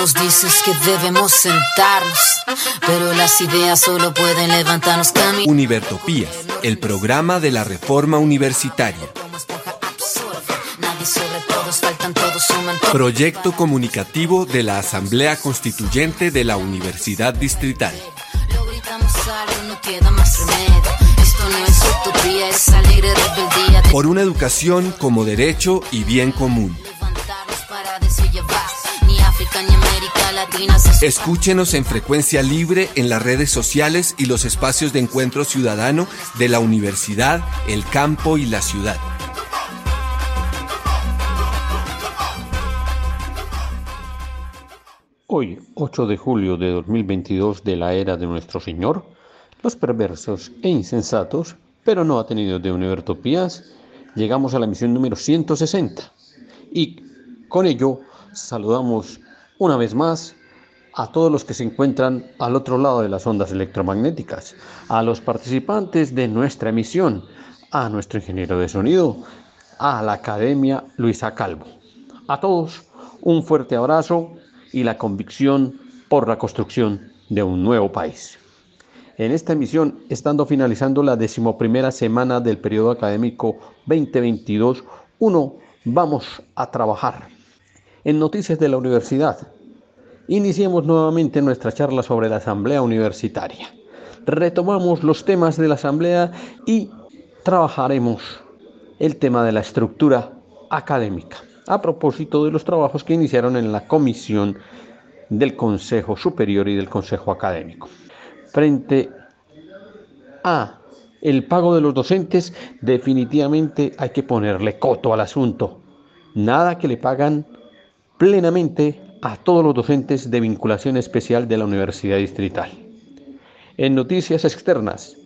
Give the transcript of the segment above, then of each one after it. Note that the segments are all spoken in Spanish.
nos dices que debemos sentarnos, pero las ideas solo pueden levantarnos camino. Univertopías, el programa de la reforma universitaria. Proyecto comunicativo de la Asamblea Constituyente de la Universidad Distrital. Por una educación como derecho y bien común. Escúchenos en frecuencia libre en las redes sociales y los espacios de encuentro ciudadano de la universidad, el campo y la ciudad. Hoy, 8 de julio de 2022 de la era de nuestro Señor, los perversos e insensatos, pero no atenidos de Univertopías, llegamos a la misión número 160 y con ello saludamos una vez más a todos los que se encuentran al otro lado de las ondas electromagnéticas, a los participantes de nuestra emisión, a nuestro ingeniero de sonido, a la Academia Luisa Calvo. A todos un fuerte abrazo y la convicción por la construcción de un nuevo país. En esta emisión, estando finalizando la decimoprimera semana del periodo académico 2022-1, vamos a trabajar en Noticias de la Universidad. Iniciemos nuevamente nuestra charla sobre la Asamblea Universitaria. Retomamos los temas de la Asamblea y trabajaremos el tema de la estructura académica, a propósito de los trabajos que iniciaron en la comisión del Consejo Superior y del Consejo Académico. Frente a el pago de los docentes, definitivamente hay que ponerle coto al asunto. Nada que le pagan plenamente a todos los docentes de vinculación especial de la Universidad Distrital. En noticias externas,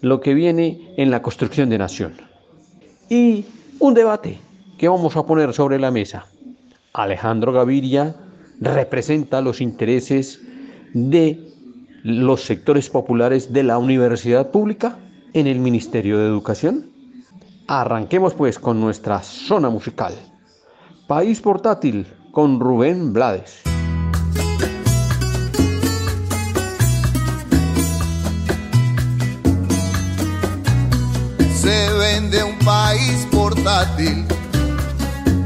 lo que viene en la construcción de nación. Y un debate que vamos a poner sobre la mesa. Alejandro Gaviria representa los intereses de los sectores populares de la universidad pública en el Ministerio de Educación. Arranquemos pues con nuestra zona musical. País portátil con Rubén Blades. Se vende un país portátil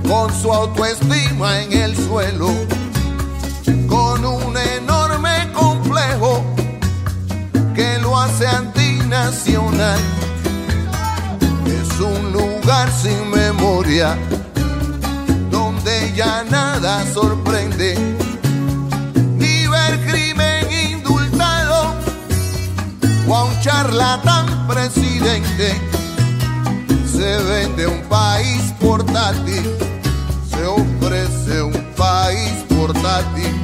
con su autoestima en el suelo, con un enorme complejo que lo hace antinacional. Es un lugar sin memoria ya nada sorprende. Ni ver crimen indultado o a un charlatán presidente. Se vende un país portátil, se ofrece un país portátil,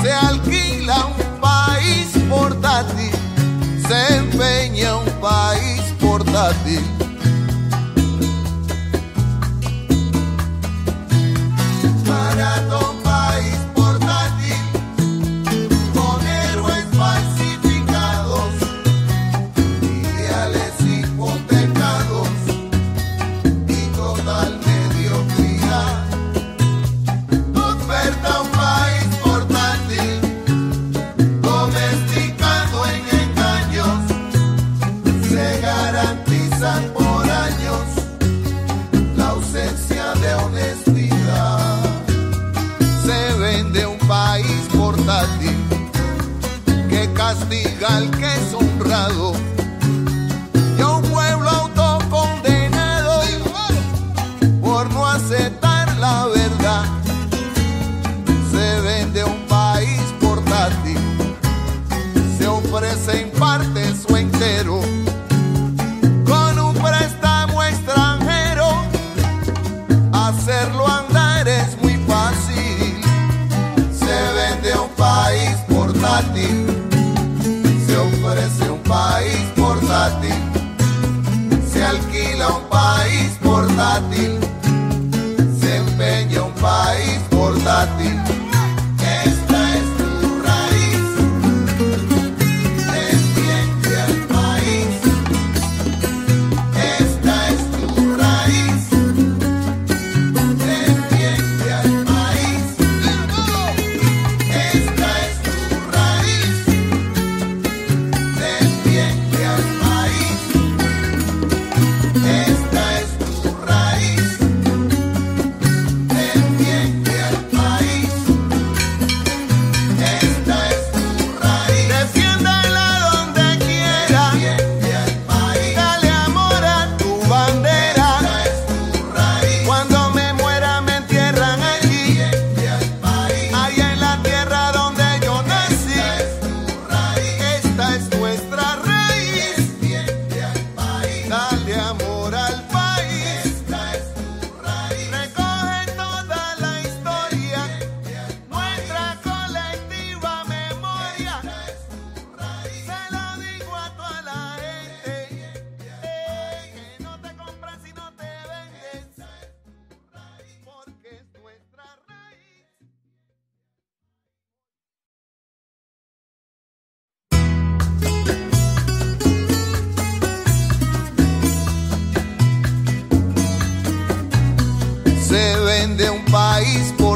se alquila un país portátil, se empeña un país portátil grato.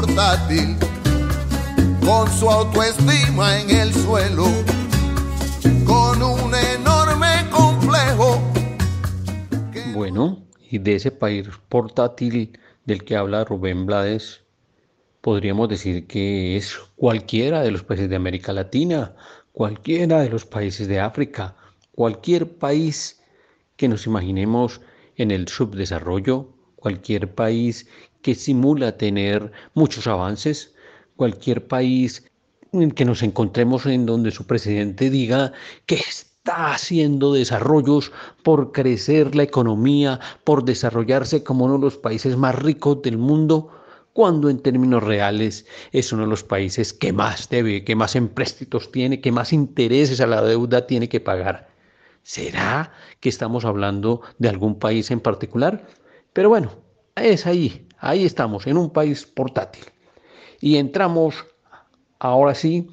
Portátil con su autoestima en el suelo, con un enorme complejo. Bueno, y de ese país portátil del que habla Rubén Blades, podríamos decir que es cualquiera de los países de América Latina, cualquiera de los países de África, cualquier país que nos imaginemos en el subdesarrollo, cualquier país que simula tener muchos avances, cualquier país en que nos encontremos en donde su presidente diga que está haciendo desarrollos por crecer la economía, por desarrollarse como uno de los países más ricos del mundo, cuando en términos reales es uno de los países que más debe, que más empréstitos tiene, que más intereses a la deuda tiene que pagar. ¿Será que estamos hablando de algún país en particular? Pero bueno, es ahí, ahí estamos, en un país portátil. Y entramos ahora sí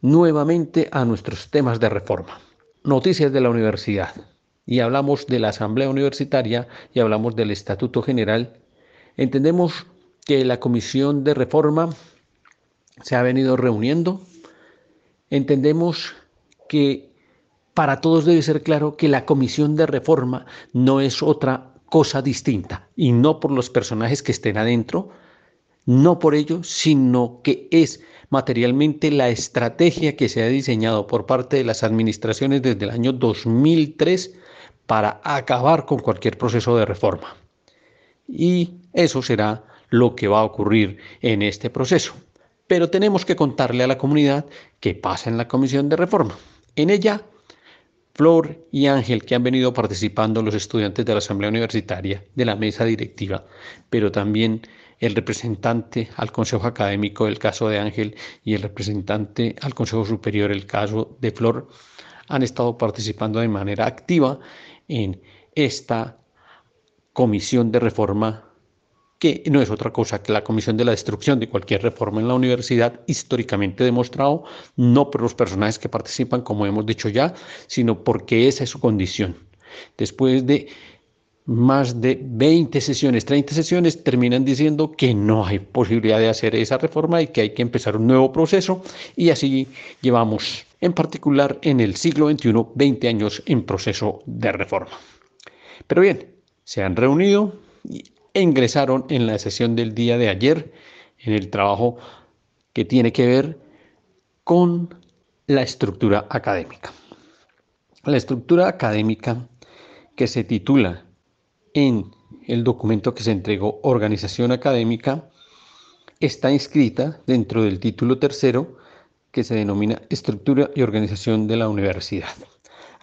nuevamente a nuestros temas de reforma. Noticias de la universidad. Y hablamos de la Asamblea Universitaria y hablamos del Estatuto General. Entendemos que la Comisión de Reforma se ha venido reuniendo. Entendemos que para todos debe ser claro que la Comisión de Reforma no es otra cosa distinta y no por los personajes que estén adentro, no por ello, sino que es materialmente la estrategia que se ha diseñado por parte de las administraciones desde el año 2003 para acabar con cualquier proceso de reforma. Y eso será lo que va a ocurrir en este proceso. Pero tenemos que contarle a la comunidad qué pasa en la Comisión de Reforma. En ella, Flor y Ángel, que han venido participando los estudiantes de la Asamblea Universitaria, de la mesa directiva, pero también el representante al Consejo Académico del caso de Ángel y el representante al Consejo Superior el caso de Flor, han estado participando de manera activa en esta comisión de reforma que no es otra cosa que la comisión de la destrucción de cualquier reforma en la universidad, históricamente demostrado, no por los personajes que participan, como hemos dicho ya, sino porque esa es su condición. Después de más de 20 sesiones, 30 sesiones, terminan diciendo que no hay posibilidad de hacer esa reforma y que hay que empezar un nuevo proceso. Y así llevamos, en particular en el siglo XXI, 20 años en proceso de reforma. Pero bien, se han reunido y ingresaron en la sesión del día de ayer en el trabajo que tiene que ver con la estructura académica. La estructura académica que se titula en el documento que se entregó Organización Académica está inscrita dentro del título tercero que se denomina Estructura y Organización de la Universidad.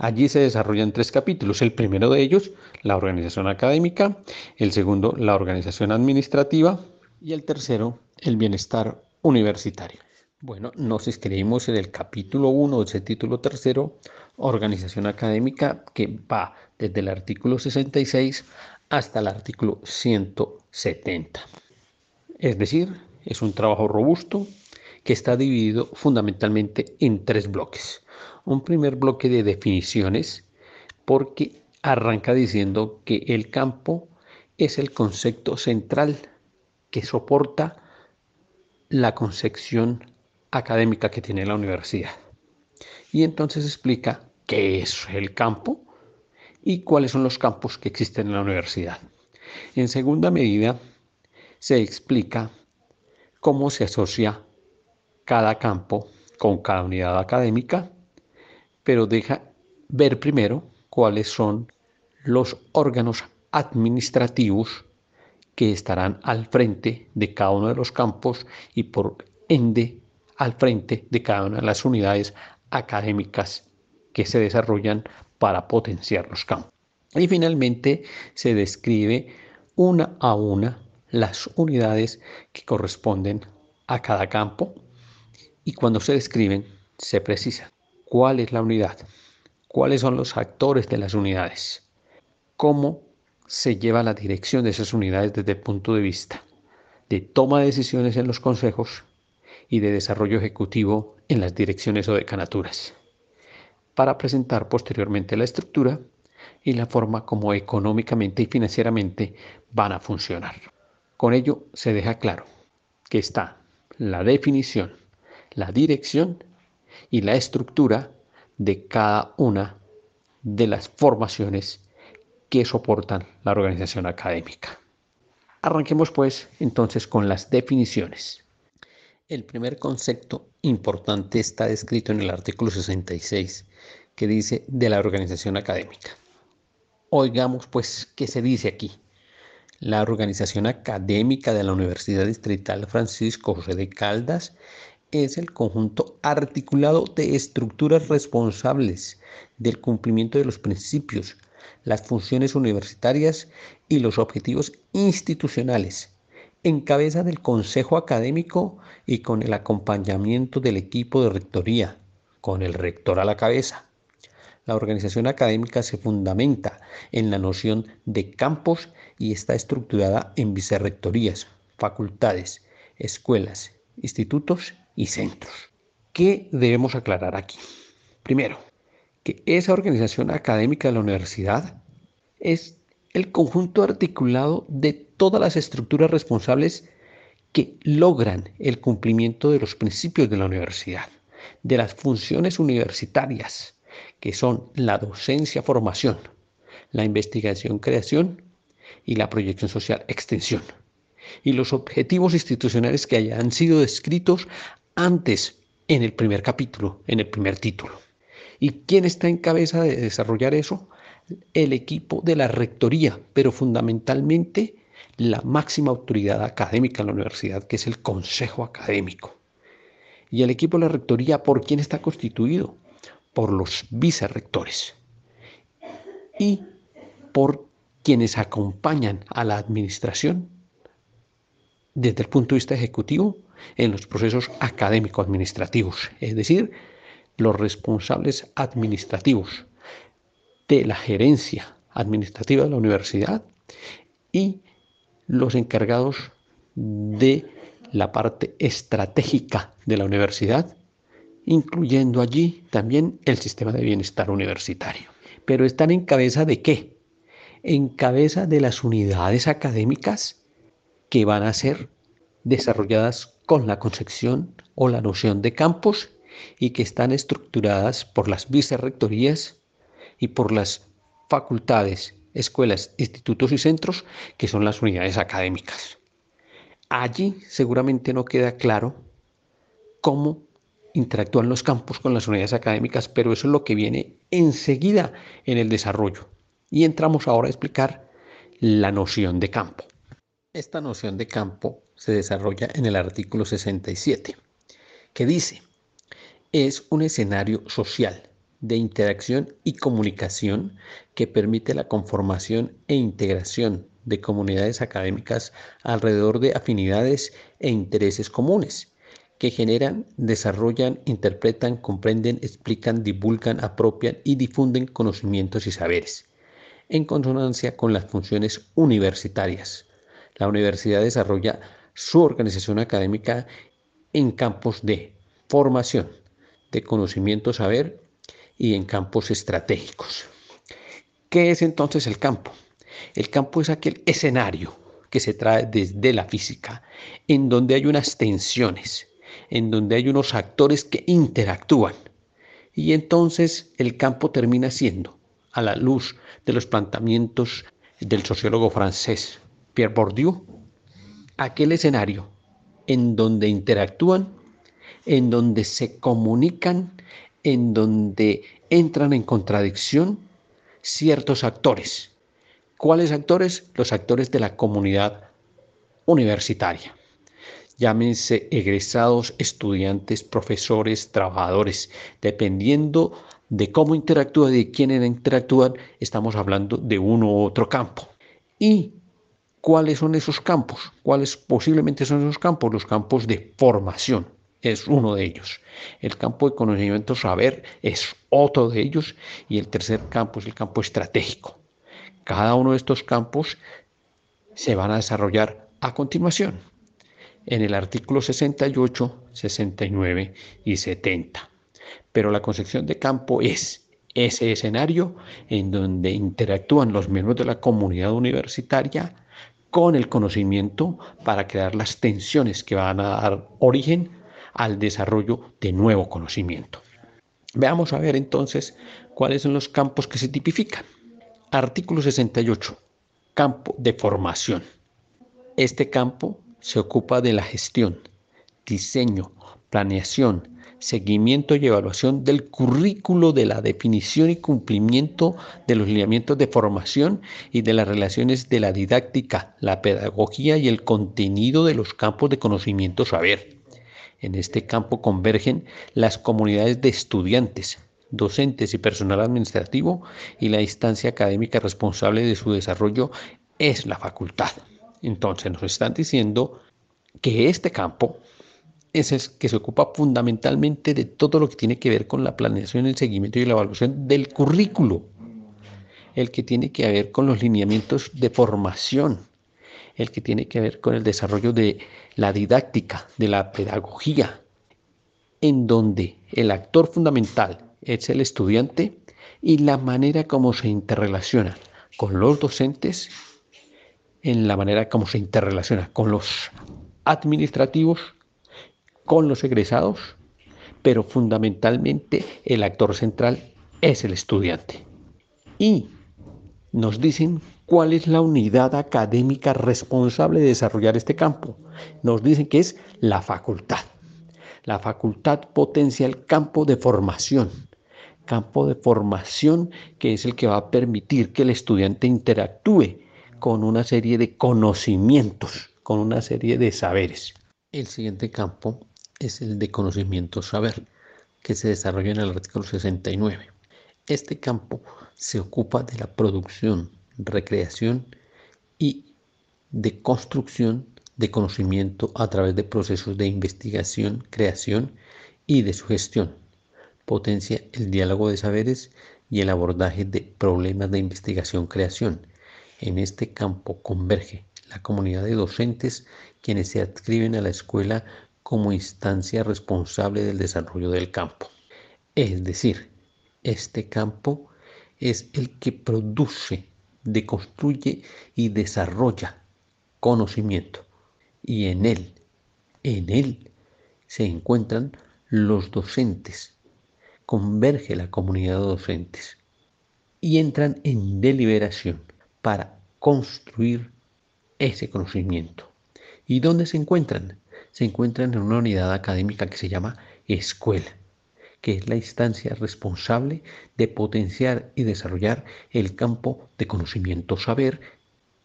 Allí se desarrollan tres capítulos. El primero de ellos, la organización académica, el segundo, la organización administrativa y el tercero, el bienestar universitario. Bueno, nos inscribimos en el capítulo 1 de ese título tercero, organización académica, que va desde el artículo 66 hasta el artículo 170. Es decir, es un trabajo robusto que está dividido fundamentalmente en tres bloques un primer bloque de definiciones porque arranca diciendo que el campo es el concepto central que soporta la concepción académica que tiene la universidad. Y entonces explica qué es el campo y cuáles son los campos que existen en la universidad. En segunda medida, se explica cómo se asocia cada campo con cada unidad académica pero deja ver primero cuáles son los órganos administrativos que estarán al frente de cada uno de los campos y por ende al frente de cada una de las unidades académicas que se desarrollan para potenciar los campos. Y finalmente se describe una a una las unidades que corresponden a cada campo y cuando se describen se precisa cuál es la unidad, cuáles son los actores de las unidades, cómo se lleva la dirección de esas unidades desde el punto de vista de toma de decisiones en los consejos y de desarrollo ejecutivo en las direcciones o decanaturas, para presentar posteriormente la estructura y la forma como económicamente y financieramente van a funcionar. Con ello se deja claro que está la definición, la dirección y la estructura de cada una de las formaciones que soportan la organización académica. Arranquemos pues entonces con las definiciones. El primer concepto importante está descrito en el artículo 66 que dice de la organización académica. Oigamos pues qué se dice aquí. La organización académica de la Universidad Distrital Francisco José de Caldas es el conjunto articulado de estructuras responsables del cumplimiento de los principios, las funciones universitarias y los objetivos institucionales, en cabeza del Consejo Académico y con el acompañamiento del equipo de rectoría, con el rector a la cabeza. La organización académica se fundamenta en la noción de campos y está estructurada en vicerrectorías, facultades, escuelas, institutos y centros. ¿Qué debemos aclarar aquí? Primero, que esa organización académica de la universidad es el conjunto articulado de todas las estructuras responsables que logran el cumplimiento de los principios de la universidad, de las funciones universitarias, que son la docencia-formación, la investigación-creación y la proyección social-extensión, y los objetivos institucionales que hayan sido descritos antes en el primer capítulo, en el primer título. ¿Y quién está en cabeza de desarrollar eso? El equipo de la rectoría, pero fundamentalmente la máxima autoridad académica en la universidad, que es el consejo académico. ¿Y el equipo de la rectoría por quién está constituido? Por los vicerrectores y por quienes acompañan a la administración desde el punto de vista ejecutivo en los procesos académico-administrativos, es decir, los responsables administrativos de la gerencia administrativa de la universidad y los encargados de la parte estratégica de la universidad, incluyendo allí también el sistema de bienestar universitario. Pero están en cabeza de qué? En cabeza de las unidades académicas que van a ser desarrolladas con la concepción o la noción de campos y que están estructuradas por las vicerrectorías y por las facultades, escuelas, institutos y centros, que son las unidades académicas. Allí seguramente no queda claro cómo interactúan los campos con las unidades académicas, pero eso es lo que viene enseguida en el desarrollo. Y entramos ahora a explicar la noción de campo. Esta noción de campo se desarrolla en el artículo 67, que dice, es un escenario social de interacción y comunicación que permite la conformación e integración de comunidades académicas alrededor de afinidades e intereses comunes que generan, desarrollan, interpretan, comprenden, explican, divulgan, apropian y difunden conocimientos y saberes, en consonancia con las funciones universitarias. La universidad desarrolla su organización académica en campos de formación, de conocimiento, saber y en campos estratégicos. ¿Qué es entonces el campo? El campo es aquel escenario que se trae desde la física, en donde hay unas tensiones, en donde hay unos actores que interactúan. Y entonces el campo termina siendo, a la luz de los planteamientos del sociólogo francés Pierre Bourdieu, aquel escenario en donde interactúan, en donde se comunican, en donde entran en contradicción ciertos actores. ¿Cuáles actores? Los actores de la comunidad universitaria. Llámense egresados, estudiantes, profesores, trabajadores, dependiendo de cómo interactúa, de quién interactúan, estamos hablando de uno u otro campo. Y ¿Cuáles son esos campos? ¿Cuáles posiblemente son esos campos? Los campos de formación es uno de ellos. El campo de conocimiento saber es otro de ellos y el tercer campo es el campo estratégico. Cada uno de estos campos se van a desarrollar a continuación en el artículo 68, 69 y 70. Pero la concepción de campo es ese escenario en donde interactúan los miembros de la comunidad universitaria con el conocimiento para crear las tensiones que van a dar origen al desarrollo de nuevo conocimiento. Veamos a ver entonces cuáles son los campos que se tipifican. Artículo 68. Campo de formación. Este campo se ocupa de la gestión, diseño, planeación, seguimiento y evaluación del currículo de la definición y cumplimiento de los lineamientos de formación y de las relaciones de la didáctica, la pedagogía y el contenido de los campos de conocimiento saber. En este campo convergen las comunidades de estudiantes, docentes y personal administrativo y la instancia académica responsable de su desarrollo es la facultad. Entonces nos están diciendo que este campo es el que se ocupa fundamentalmente de todo lo que tiene que ver con la planeación, el seguimiento y la evaluación del currículo, el que tiene que ver con los lineamientos de formación, el que tiene que ver con el desarrollo de la didáctica, de la pedagogía, en donde el actor fundamental es el estudiante y la manera como se interrelaciona con los docentes, en la manera como se interrelaciona con los administrativos, con los egresados, pero fundamentalmente el actor central es el estudiante. Y nos dicen cuál es la unidad académica responsable de desarrollar este campo. Nos dicen que es la facultad. La facultad potencia el campo de formación, campo de formación que es el que va a permitir que el estudiante interactúe con una serie de conocimientos, con una serie de saberes. El siguiente campo es el de conocimiento saber, que se desarrolla en el artículo 69. Este campo se ocupa de la producción, recreación y de construcción de conocimiento a través de procesos de investigación, creación y de su gestión. Potencia el diálogo de saberes y el abordaje de problemas de investigación-creación. En este campo converge la comunidad de docentes quienes se adscriben a la escuela como instancia responsable del desarrollo del campo. Es decir, este campo es el que produce deconstruye y desarrolla conocimiento. Y en él, en él se encuentran los docentes. Converge la comunidad de docentes y entran en deliberación para construir ese conocimiento. ¿Y dónde se encuentran? Se encuentran en una unidad académica que se llama escuela que es la instancia responsable de potenciar y desarrollar el campo de conocimiento saber,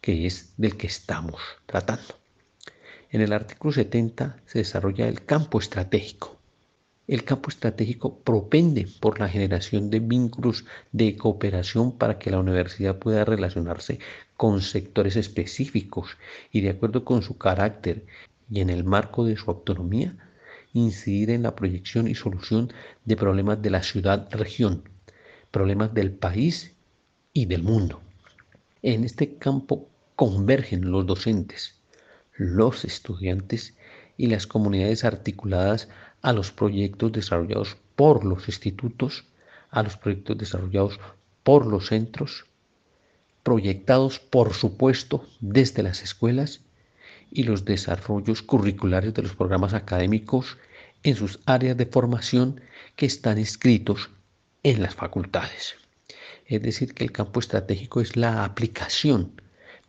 que es del que estamos tratando. En el artículo 70 se desarrolla el campo estratégico. El campo estratégico propende por la generación de vínculos de cooperación para que la universidad pueda relacionarse con sectores específicos y de acuerdo con su carácter y en el marco de su autonomía incidir en la proyección y solución de problemas de la ciudad-región, problemas del país y del mundo. En este campo convergen los docentes, los estudiantes y las comunidades articuladas a los proyectos desarrollados por los institutos, a los proyectos desarrollados por los centros, proyectados por supuesto desde las escuelas y los desarrollos curriculares de los programas académicos en sus áreas de formación que están escritos en las facultades. Es decir, que el campo estratégico es la aplicación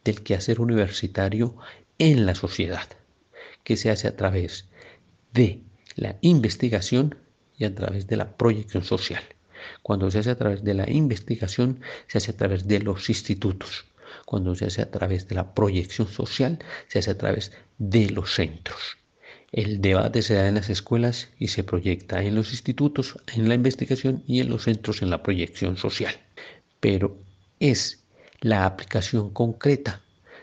del quehacer universitario en la sociedad, que se hace a través de la investigación y a través de la proyección social. Cuando se hace a través de la investigación, se hace a través de los institutos. Cuando se hace a través de la proyección social, se hace a través de los centros. El debate se da en las escuelas y se proyecta en los institutos, en la investigación y en los centros en la proyección social. Pero es la aplicación concreta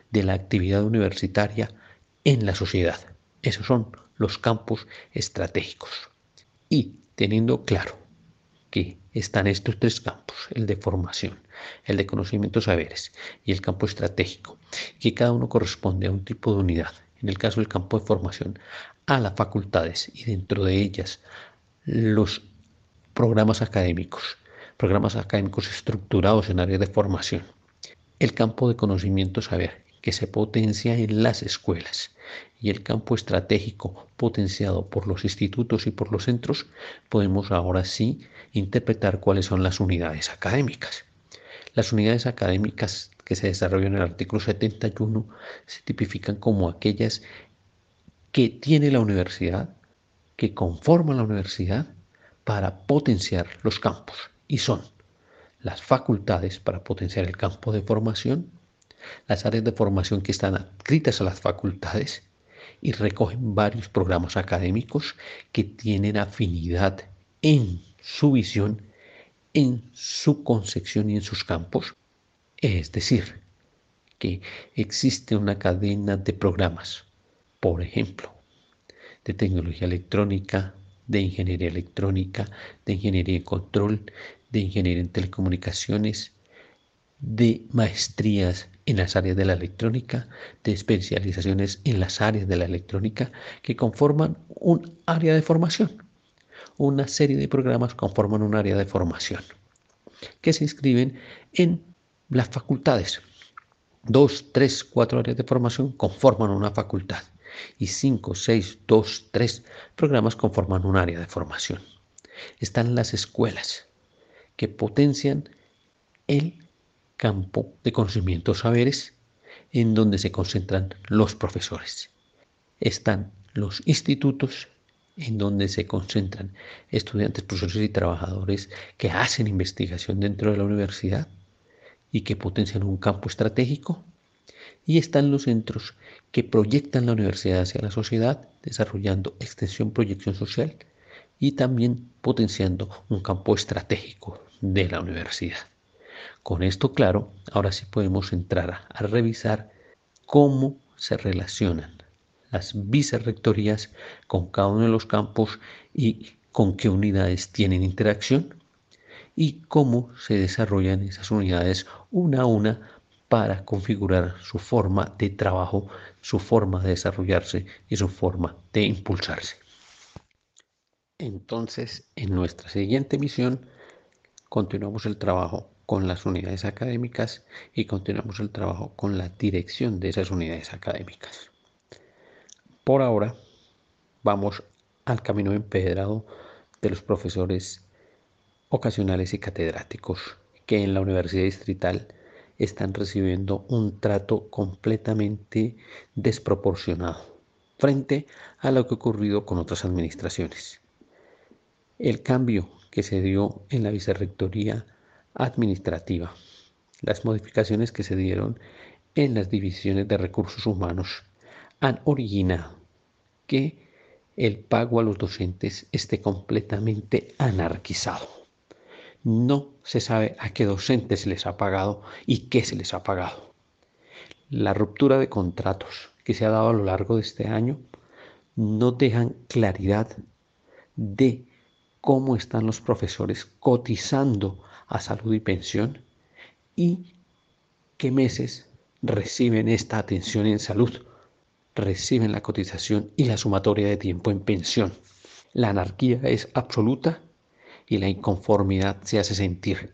de la actividad universitaria en la sociedad. Esos son los campos estratégicos. Y teniendo claro que están estos tres campos, el de formación, el de conocimientos saberes y el campo estratégico, que cada uno corresponde a un tipo de unidad. En el caso del campo de formación, a las facultades y dentro de ellas los programas académicos, programas académicos estructurados en áreas de formación. El campo de conocimiento saber, que se potencia en las escuelas y el campo estratégico potenciado por los institutos y por los centros, podemos ahora sí interpretar cuáles son las unidades académicas. Las unidades académicas que se desarrollan en el artículo 71 se tipifican como aquellas que tiene la universidad, que conforman la universidad para potenciar los campos y son las facultades para potenciar el campo de formación, las áreas de formación que están adscritas a las facultades y recogen varios programas académicos que tienen afinidad en su visión, en su concepción y en sus campos. Es decir, que existe una cadena de programas, por ejemplo, de tecnología electrónica, de ingeniería electrónica, de ingeniería en control, de ingeniería en telecomunicaciones, de maestrías en las áreas de la electrónica, de especializaciones en las áreas de la electrónica que conforman un área de formación. Una serie de programas conforman un área de formación que se inscriben en las facultades. Dos, tres, cuatro áreas de formación conforman una facultad y 5, 6, 2, 3 programas conforman un área de formación. Están las escuelas que potencian el campo de conocimientos saberes en donde se concentran los profesores. Están los institutos en donde se concentran estudiantes, profesores y trabajadores que hacen investigación dentro de la universidad y que potencian un campo estratégico. Y están los centros que proyectan la universidad hacia la sociedad, desarrollando extensión, proyección social y también potenciando un campo estratégico de la universidad. Con esto claro, ahora sí podemos entrar a, revisar cómo se relacionan las vicerrectorías con cada uno de los campos y con qué unidades tienen interacción y cómo se desarrollan esas unidades una a una para configurar su forma de trabajo, su forma de desarrollarse y su forma de impulsarse. Entonces, en nuestra siguiente misión, continuamos el trabajo con las unidades académicas y continuamos el trabajo con la dirección de esas unidades académicas. Por ahora, vamos al camino empedrado de los profesores ocasionales y catedráticos que en la Universidad Distrital están recibiendo un trato completamente desproporcionado frente a lo que ha ocurrido con otras administraciones. El cambio que se dio en la vicerrectoría administrativa, las modificaciones que se dieron en las divisiones de recursos humanos han originado que el pago a los docentes esté completamente anarquizado. No se sabe a qué docentes se les ha pagado y qué se les ha pagado. La ruptura de contratos que se ha dado a lo largo de este año no dejan claridad de cómo están los profesores cotizando a salud y pensión y qué meses reciben esta atención en salud, reciben la cotización y la sumatoria de tiempo en pensión. La anarquía es absoluta y la inconformidad se hace sentir.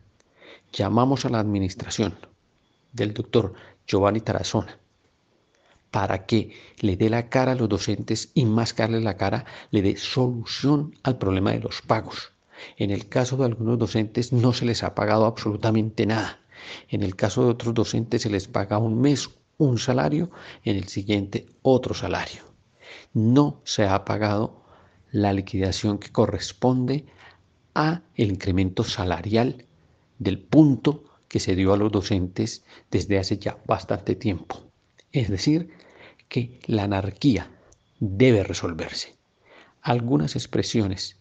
Llamamos a la administración del doctor Giovanni Tarazona para que le dé la cara a los docentes y más que la cara, le dé solución al problema de los pagos. En el caso de algunos docentes no se les ha pagado absolutamente nada. En el caso de otros docentes se les paga un mes un salario, en el siguiente otro salario. No se ha pagado la liquidación que corresponde a el incremento salarial del punto que se dio a los docentes desde hace ya bastante tiempo. Es decir, que la anarquía debe resolverse. Algunas expresiones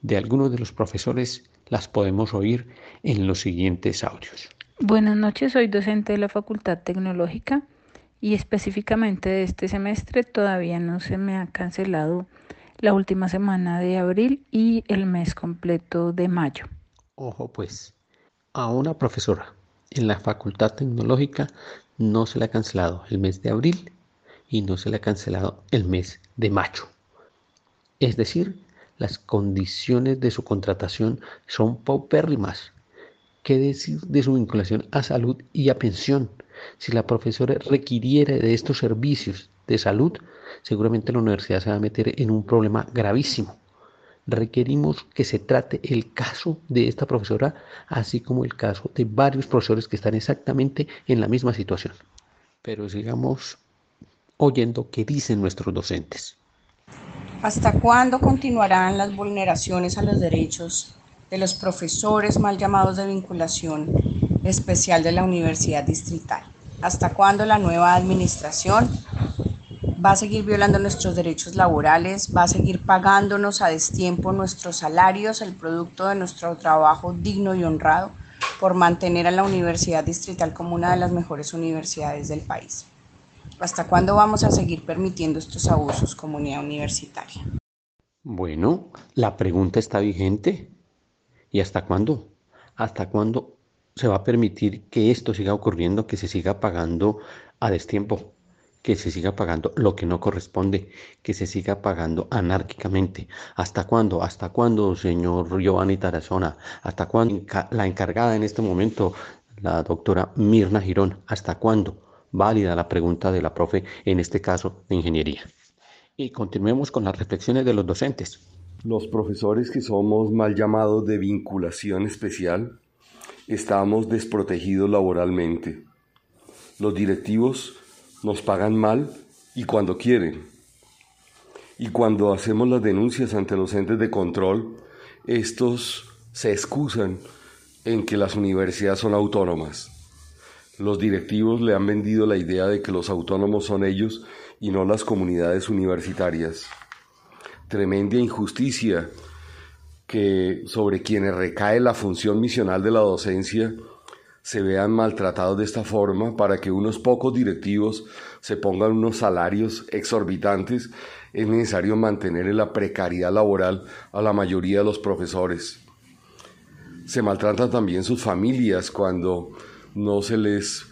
de algunos de los profesores las podemos oír en los siguientes audios. Buenas noches, soy docente de la Facultad Tecnológica y específicamente de este semestre todavía no se me ha cancelado la última semana de abril y el mes completo de mayo. Ojo pues, a una profesora en la Facultad Tecnológica no se le ha cancelado el mes de abril y no se le ha cancelado el mes de mayo. Es decir, las condiciones de su contratación son paupérrimas. ¿Qué decir de su vinculación a salud y a pensión? Si la profesora requiriera de estos servicios de salud, seguramente la universidad se va a meter en un problema gravísimo. Requerimos que se trate el caso de esta profesora, así como el caso de varios profesores que están exactamente en la misma situación. Pero sigamos oyendo qué dicen nuestros docentes. ¿Hasta cuándo continuarán las vulneraciones a los derechos de los profesores mal llamados de vinculación especial de la Universidad Distrital? ¿Hasta cuándo la nueva administración va a seguir violando nuestros derechos laborales, va a seguir pagándonos a destiempo nuestros salarios, el producto de nuestro trabajo digno y honrado, por mantener a la Universidad Distrital como una de las mejores universidades del país? ¿Hasta cuándo vamos a seguir permitiendo estos abusos, comunidad universitaria? Bueno, la pregunta está vigente. ¿Y hasta cuándo? ¿Hasta cuándo se va a permitir que esto siga ocurriendo, que se siga pagando a destiempo, que se siga pagando lo que no corresponde, que se siga pagando anárquicamente? ¿Hasta cuándo? ¿Hasta cuándo, señor Giovanni Tarazona? ¿Hasta cuándo la encargada en este momento, la doctora Mirna Girón? ¿Hasta cuándo? válida la pregunta de la profe, en este caso de ingeniería. Y continuemos con las reflexiones de los docentes. Los profesores que somos mal llamados de vinculación especial estamos desprotegidos laboralmente. Los directivos nos pagan mal y cuando quieren. Y cuando hacemos las denuncias ante los entes de control, estos se excusan en que las universidades son autónomas. Los directivos le han vendido la idea de que los autónomos son ellos y no las comunidades universitarias. Tremenda injusticia que sobre quienes recae la función misional de la docencia se vean maltratados de esta forma para que unos pocos directivos se pongan unos salarios exorbitantes, es necesario mantener en la precariedad laboral a la mayoría de los profesores. Se maltratan también sus familias cuando no se les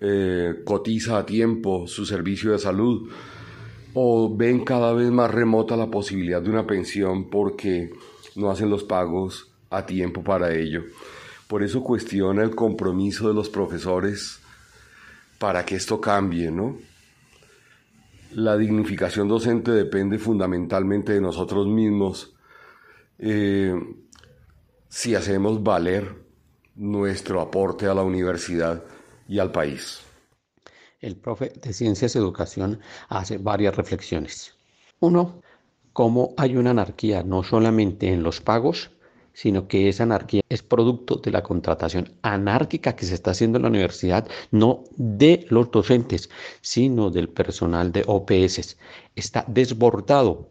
eh, cotiza a tiempo su servicio de salud o ven cada vez más remota la posibilidad de una pensión porque no hacen los pagos a tiempo para ello. Por eso cuestiona el compromiso de los profesores para que esto cambie, ¿no? La dignificación docente depende fundamentalmente de nosotros mismos. Eh, si hacemos valer nuestro aporte a la universidad y al país. El profe de Ciencias Educación hace varias reflexiones. Uno, cómo hay una anarquía no solamente en los pagos, sino que esa anarquía es producto de la contratación anárquica que se está haciendo en la universidad, no de los docentes, sino del personal de OPS. Está desbordado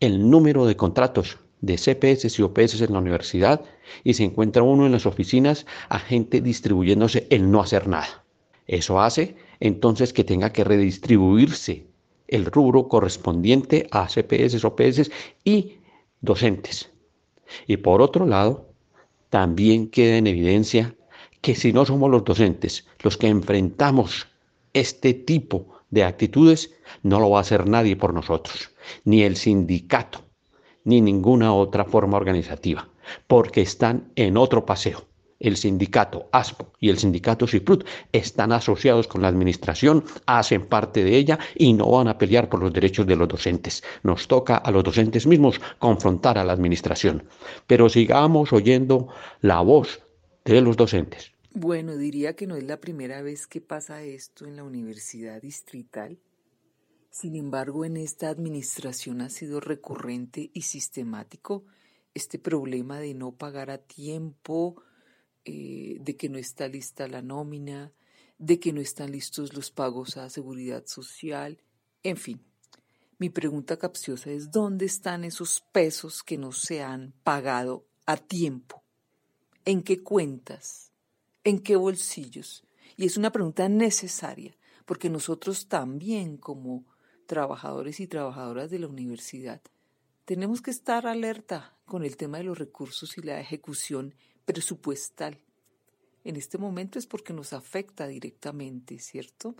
el número de contratos de CPS y OPS en la universidad y se encuentra uno en las oficinas a gente distribuyéndose el no hacer nada. Eso hace entonces que tenga que redistribuirse el rubro correspondiente a CPS, OPS y docentes. Y por otro lado, también queda en evidencia que si no somos los docentes los que enfrentamos este tipo de actitudes, no lo va a hacer nadie por nosotros, ni el sindicato, ni ninguna otra forma organizativa, porque están en otro paseo. El sindicato ASPO y el sindicato CIPRUT están asociados con la administración, hacen parte de ella y no van a pelear por los derechos de los docentes. Nos toca a los docentes mismos confrontar a la administración. Pero sigamos oyendo la voz de los docentes. Bueno, diría que no es la primera vez que pasa esto en la universidad distrital sin embargo, en esta administración ha sido recurrente y sistemático este problema de no pagar a tiempo, eh, de que no está lista la nómina, de que no están listos los pagos a seguridad social, en fin. Mi pregunta capciosa es, ¿dónde están esos pesos que no se han pagado a tiempo? ¿En qué cuentas? ¿En qué bolsillos? Y es una pregunta necesaria, porque nosotros también como trabajadores y trabajadoras de la universidad, tenemos que estar alerta con el tema de los recursos y la ejecución presupuestal. En este momento es porque nos afecta directamente, ¿cierto?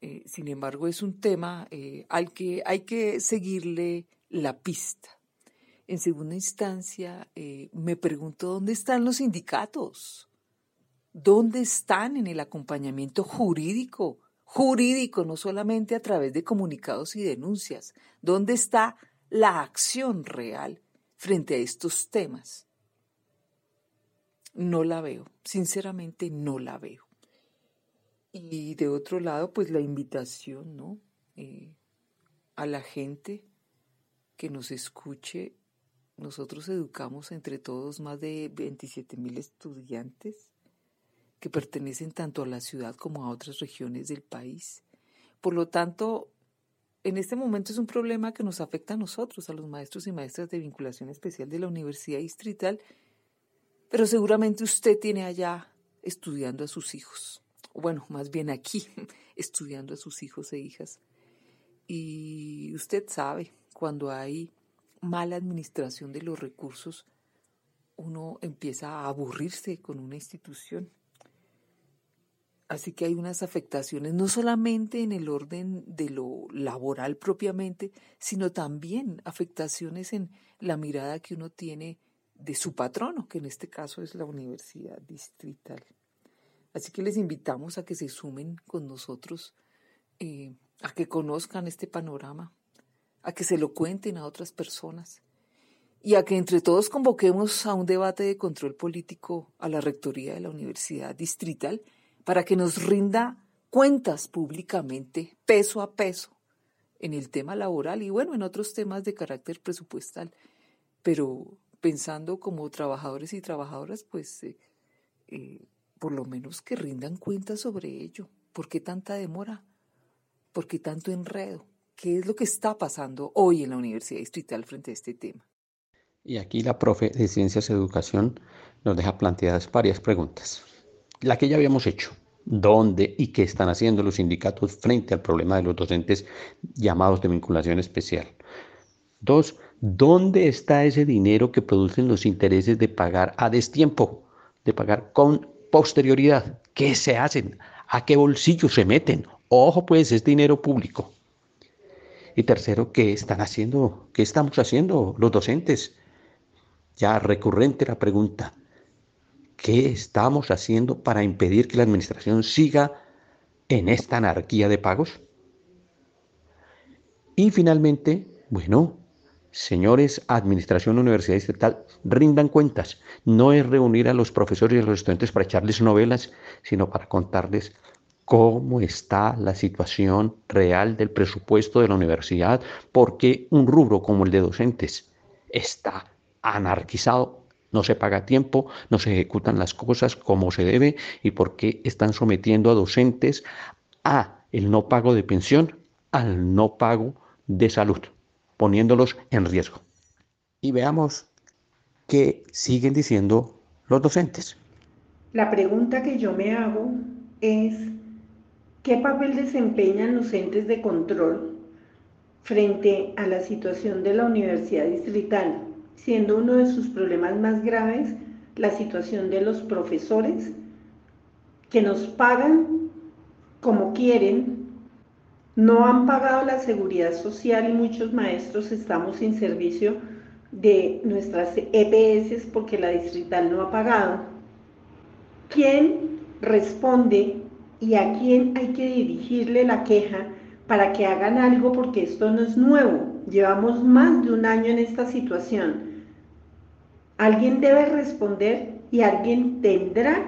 Eh, sin embargo, es un tema eh, al que hay que seguirle la pista. En segunda instancia, eh, me pregunto dónde están los sindicatos. ¿Dónde están en el acompañamiento jurídico? Jurídico, no solamente a través de comunicados y denuncias. ¿Dónde está la acción real frente a estos temas? No la veo, sinceramente no la veo. Y de otro lado, pues la invitación, ¿no? Eh, a la gente que nos escuche. Nosotros educamos entre todos más de 27 mil estudiantes que pertenecen tanto a la ciudad como a otras regiones del país. Por lo tanto, en este momento es un problema que nos afecta a nosotros, a los maestros y maestras de vinculación especial de la Universidad Distrital, pero seguramente usted tiene allá estudiando a sus hijos, bueno, más bien aquí, estudiando a sus hijos e hijas. Y usted sabe, cuando hay mala administración de los recursos, uno empieza a aburrirse con una institución. Así que hay unas afectaciones no solamente en el orden de lo laboral propiamente, sino también afectaciones en la mirada que uno tiene de su patrono, que en este caso es la Universidad Distrital. Así que les invitamos a que se sumen con nosotros, eh, a que conozcan este panorama, a que se lo cuenten a otras personas y a que entre todos convoquemos a un debate de control político a la Rectoría de la Universidad Distrital para que nos rinda cuentas públicamente, peso a peso, en el tema laboral y bueno, en otros temas de carácter presupuestal. Pero pensando como trabajadores y trabajadoras, pues eh, eh, por lo menos que rindan cuentas sobre ello. ¿Por qué tanta demora? ¿Por qué tanto enredo? ¿Qué es lo que está pasando hoy en la Universidad Distrital frente a este tema? Y aquí la profe de Ciencias de Educación nos deja planteadas varias preguntas la que ya habíamos hecho. ¿Dónde y qué están haciendo los sindicatos frente al problema de los docentes llamados de vinculación especial? Dos, ¿dónde está ese dinero que producen los intereses de pagar a destiempo, de pagar con posterioridad? ¿Qué se hacen? ¿A qué bolsillo se meten? Ojo, pues es dinero público. Y tercero, ¿qué están haciendo? ¿Qué estamos haciendo los docentes? Ya recurrente la pregunta, ¿Qué estamos haciendo para impedir que la administración siga en esta anarquía de pagos? Y finalmente, bueno, señores, Administración Universidad Estatal, rindan cuentas. No es reunir a los profesores y a los estudiantes para echarles novelas, sino para contarles cómo está la situación real del presupuesto de la universidad, porque un rubro como el de docentes está anarquizado no se paga tiempo, no se ejecutan las cosas como se debe y por qué están sometiendo a docentes a el no pago de pensión, al no pago de salud, poniéndolos en riesgo. Y veamos qué siguen diciendo los docentes. La pregunta que yo me hago es, ¿qué papel desempeñan los entes de control frente a la situación de la universidad distrital? siendo uno de sus problemas más graves la situación de los profesores que nos pagan como quieren, no han pagado la seguridad social y muchos maestros estamos sin servicio de nuestras EPS porque la distrital no ha pagado. ¿Quién responde y a quién hay que dirigirle la queja para que hagan algo porque esto no es nuevo? Llevamos más de un año en esta situación. Alguien debe responder y alguien tendrá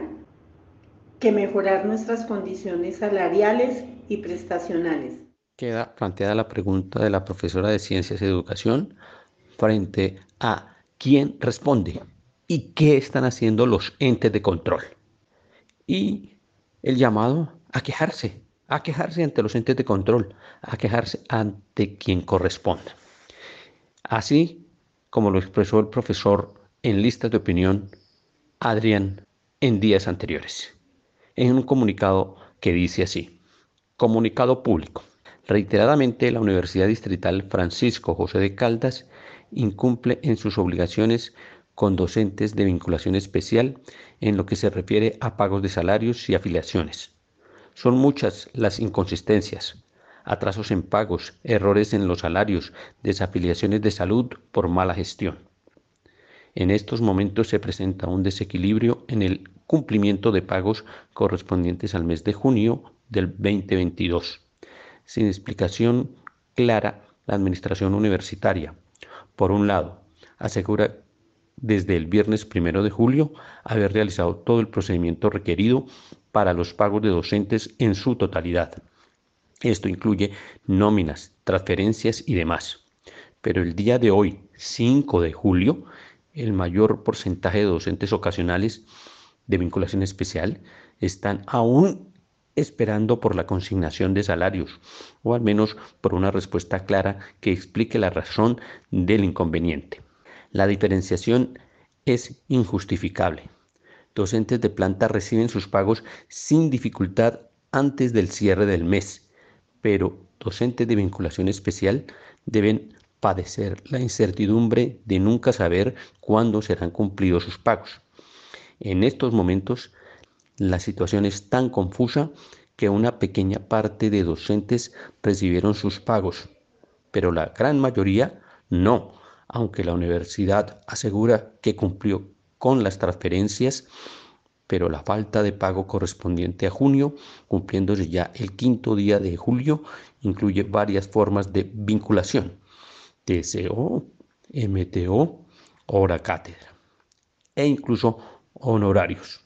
que mejorar nuestras condiciones salariales y prestacionales. Queda planteada la pregunta de la profesora de Ciencias y Educación frente a quién responde y qué están haciendo los entes de control. Y el llamado a quejarse, a quejarse ante los entes de control, a quejarse ante quien corresponda. Así como lo expresó el profesor en listas de opinión Adrián en días anteriores, en un comunicado que dice así, comunicado público. Reiteradamente la Universidad Distrital Francisco José de Caldas incumple en sus obligaciones con docentes de vinculación especial en lo que se refiere a pagos de salarios y afiliaciones son muchas las inconsistencias, atrasos en pagos, errores en los salarios, desafiliaciones de salud por mala gestión. En estos momentos se presenta un desequilibrio en el cumplimiento de pagos correspondientes al mes de junio del 2022. Sin explicación clara, la Administración Universitaria, por un lado, asegura desde el viernes primero de julio haber realizado todo el procedimiento requerido para los pagos de docentes en su totalidad. Esto incluye nóminas, transferencias y demás. Pero el día de hoy, 5 de julio, el mayor porcentaje de docentes ocasionales de vinculación especial están aún esperando por la consignación de salarios, o al menos por una respuesta clara que explique la razón del inconveniente. La diferenciación es injustificable. Docentes de planta reciben sus pagos sin dificultad antes del cierre del mes, pero docentes de vinculación especial deben padecer la incertidumbre de nunca saber cuándo serán cumplidos sus pagos. En estos momentos, la situación es tan confusa que una pequeña parte de docentes recibieron sus pagos, pero la gran mayoría no, aunque la universidad asegura que cumplió con las transferencias, pero la falta de pago correspondiente a junio, cumpliéndose ya el quinto día de julio, incluye varias formas de vinculación, TCO, MTO, hora cátedra, e incluso honorarios.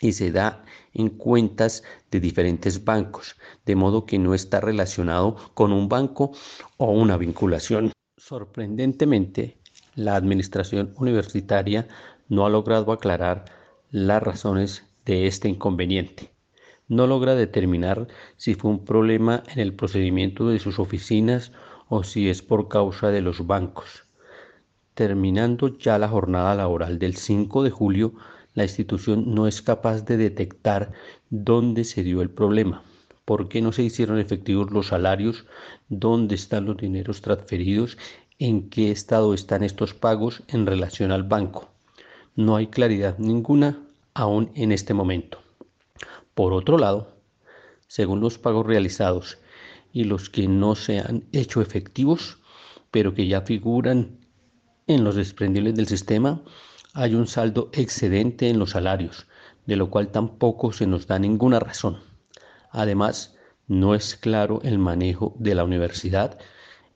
Y se da en cuentas de diferentes bancos, de modo que no está relacionado con un banco o una vinculación. Sorprendentemente, la administración universitaria no ha logrado aclarar las razones de este inconveniente. No logra determinar si fue un problema en el procedimiento de sus oficinas o si es por causa de los bancos. Terminando ya la jornada laboral del 5 de julio, la institución no es capaz de detectar dónde se dio el problema. ¿Por qué no se hicieron efectivos los salarios? ¿Dónde están los dineros transferidos? ¿En qué estado están estos pagos en relación al banco? No hay claridad ninguna aún en este momento. Por otro lado, según los pagos realizados y los que no se han hecho efectivos, pero que ya figuran en los desprendibles del sistema, hay un saldo excedente en los salarios, de lo cual tampoco se nos da ninguna razón. Además, no es claro el manejo de la universidad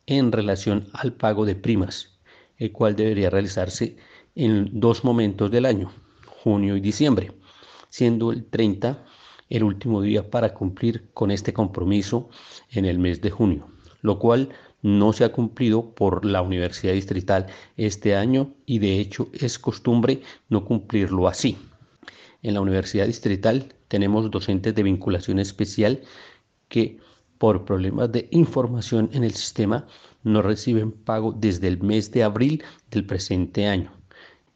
en relación al pago de primas, el cual debería realizarse en dos momentos del año, junio y diciembre, siendo el 30 el último día para cumplir con este compromiso en el mes de junio, lo cual no se ha cumplido por la Universidad Distrital este año y de hecho es costumbre no cumplirlo así. En la Universidad Distrital tenemos docentes de vinculación especial que por problemas de información en el sistema no reciben pago desde el mes de abril del presente año.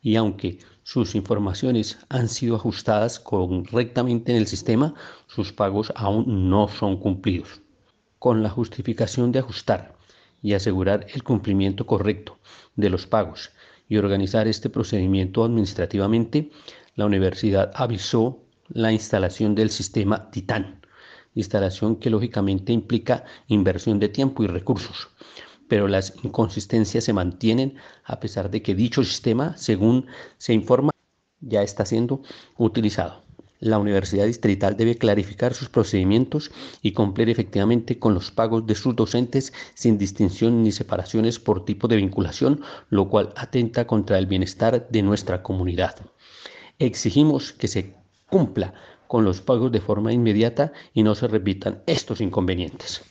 Y aunque sus informaciones han sido ajustadas correctamente en el sistema, sus pagos aún no son cumplidos. Con la justificación de ajustar y asegurar el cumplimiento correcto de los pagos y organizar este procedimiento administrativamente, la universidad avisó la instalación del sistema Titán, instalación que lógicamente implica inversión de tiempo y recursos, pero las inconsistencias se mantienen a pesar de que dicho sistema, según se informa, ya está siendo utilizado. La Universidad Distrital debe clarificar sus procedimientos y cumplir efectivamente con los pagos de sus docentes sin distinción ni separaciones por tipo de vinculación, lo cual atenta contra el bienestar de nuestra comunidad. Exigimos que se cumpla con los pagos de forma inmediata y no se repitan estos inconvenientes.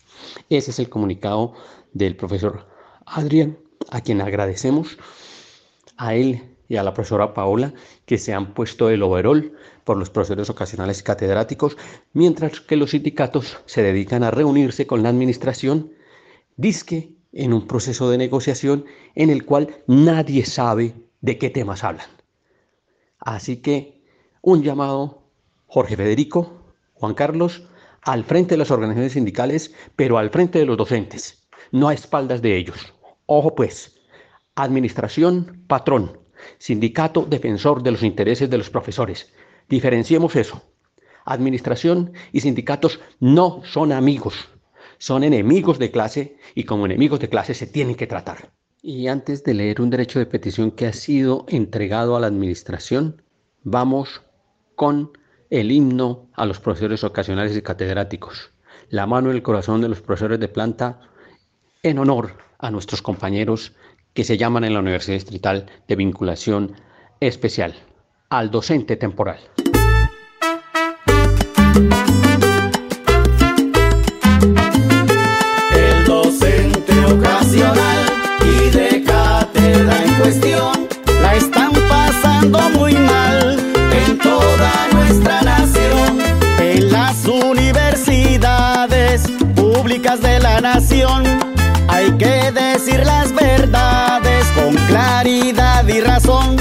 Ese es el comunicado del profesor Adrián, a quien agradecemos, a él y a la profesora Paola, que se han puesto el overall por los profesores ocasionales catedráticos, mientras que los sindicatos se dedican a reunirse con la administración, disque en un proceso de negociación en el cual nadie sabe de qué temas hablan. Así que un llamado, Jorge Federico, Juan Carlos, al frente de las organizaciones sindicales, pero al frente de los docentes, no a espaldas de ellos. Ojo pues, administración, patrón, sindicato, defensor de los intereses de los profesores. Diferenciemos eso. Administración y sindicatos no son amigos, son enemigos de clase y como enemigos de clase se tienen que tratar. Y antes de leer un derecho de petición que ha sido entregado a la administración, vamos con el himno a los profesores ocasionales y catedráticos. La mano en el corazón de los profesores de planta en honor a nuestros compañeros que se llaman en la Universidad Distrital de Vinculación Especial, al docente temporal. El docente ocasional y de cátedra en cuestión la están pasando muy mal en toda nuestra nación. En las universidades públicas de la nación hay que decir con claridad y razón.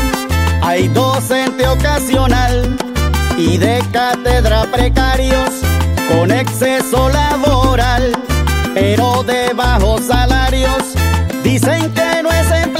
Hay docente ocasional y de cátedra precarios con exceso laboral, pero de bajos salarios. Dicen que no es empleado,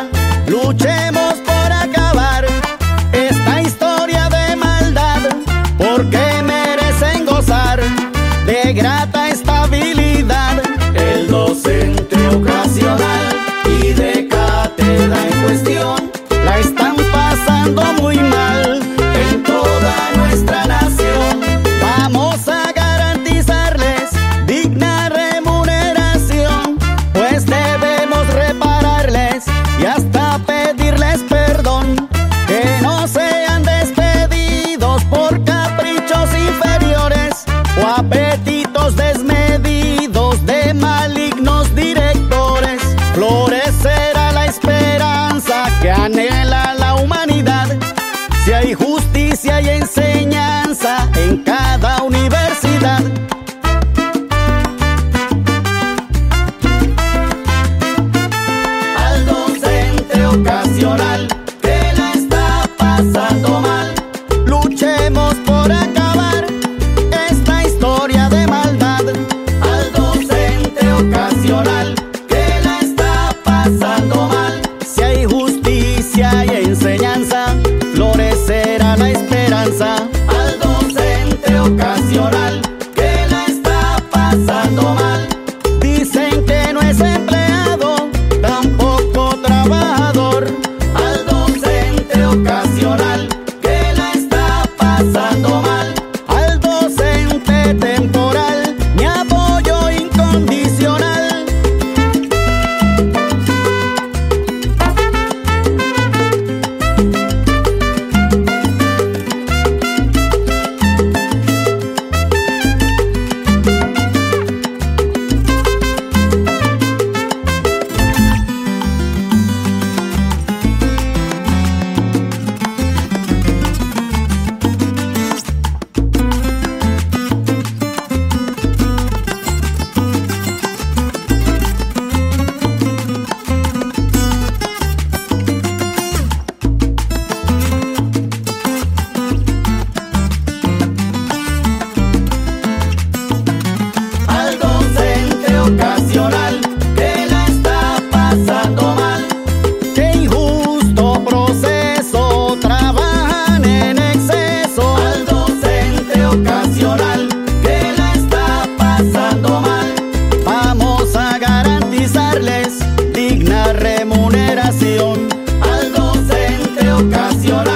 cuestionar.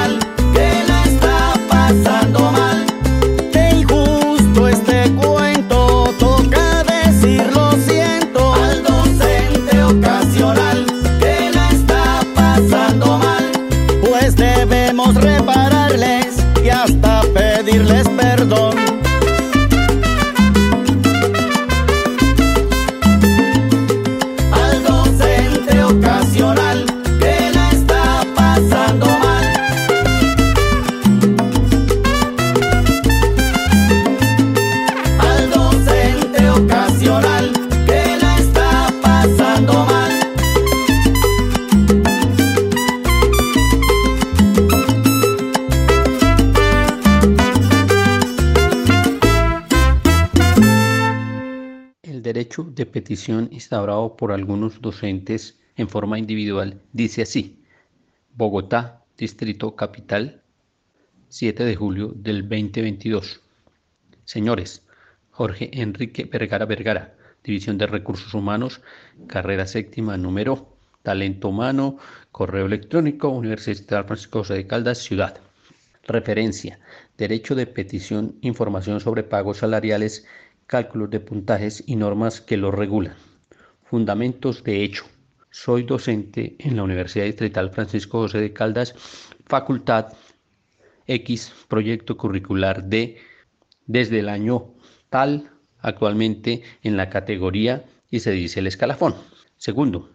Derecho de petición instaurado por algunos docentes en forma individual dice así, Bogotá, Distrito Capital, 7 de julio del 2022. Señores, Jorge Enrique Vergara Vergara, División de Recursos Humanos, carrera séptima, número, talento humano, correo electrónico, Universidad Francisco José de Caldas, Ciudad. Referencia, derecho de petición, información sobre pagos salariales, cálculos de puntajes y normas que lo regulan. Fundamentos de hecho. Soy docente en la Universidad Distrital Francisco José de Caldas, Facultad X, proyecto curricular D, desde el año tal, actualmente en la categoría y se dice el escalafón. Segundo,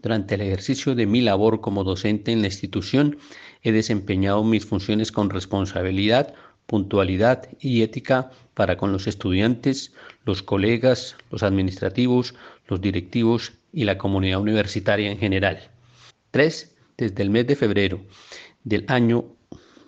durante el ejercicio de mi labor como docente en la institución, he desempeñado mis funciones con responsabilidad, puntualidad y ética para con los estudiantes, los colegas, los administrativos, los directivos y la comunidad universitaria en general. 3. Desde el mes de febrero del año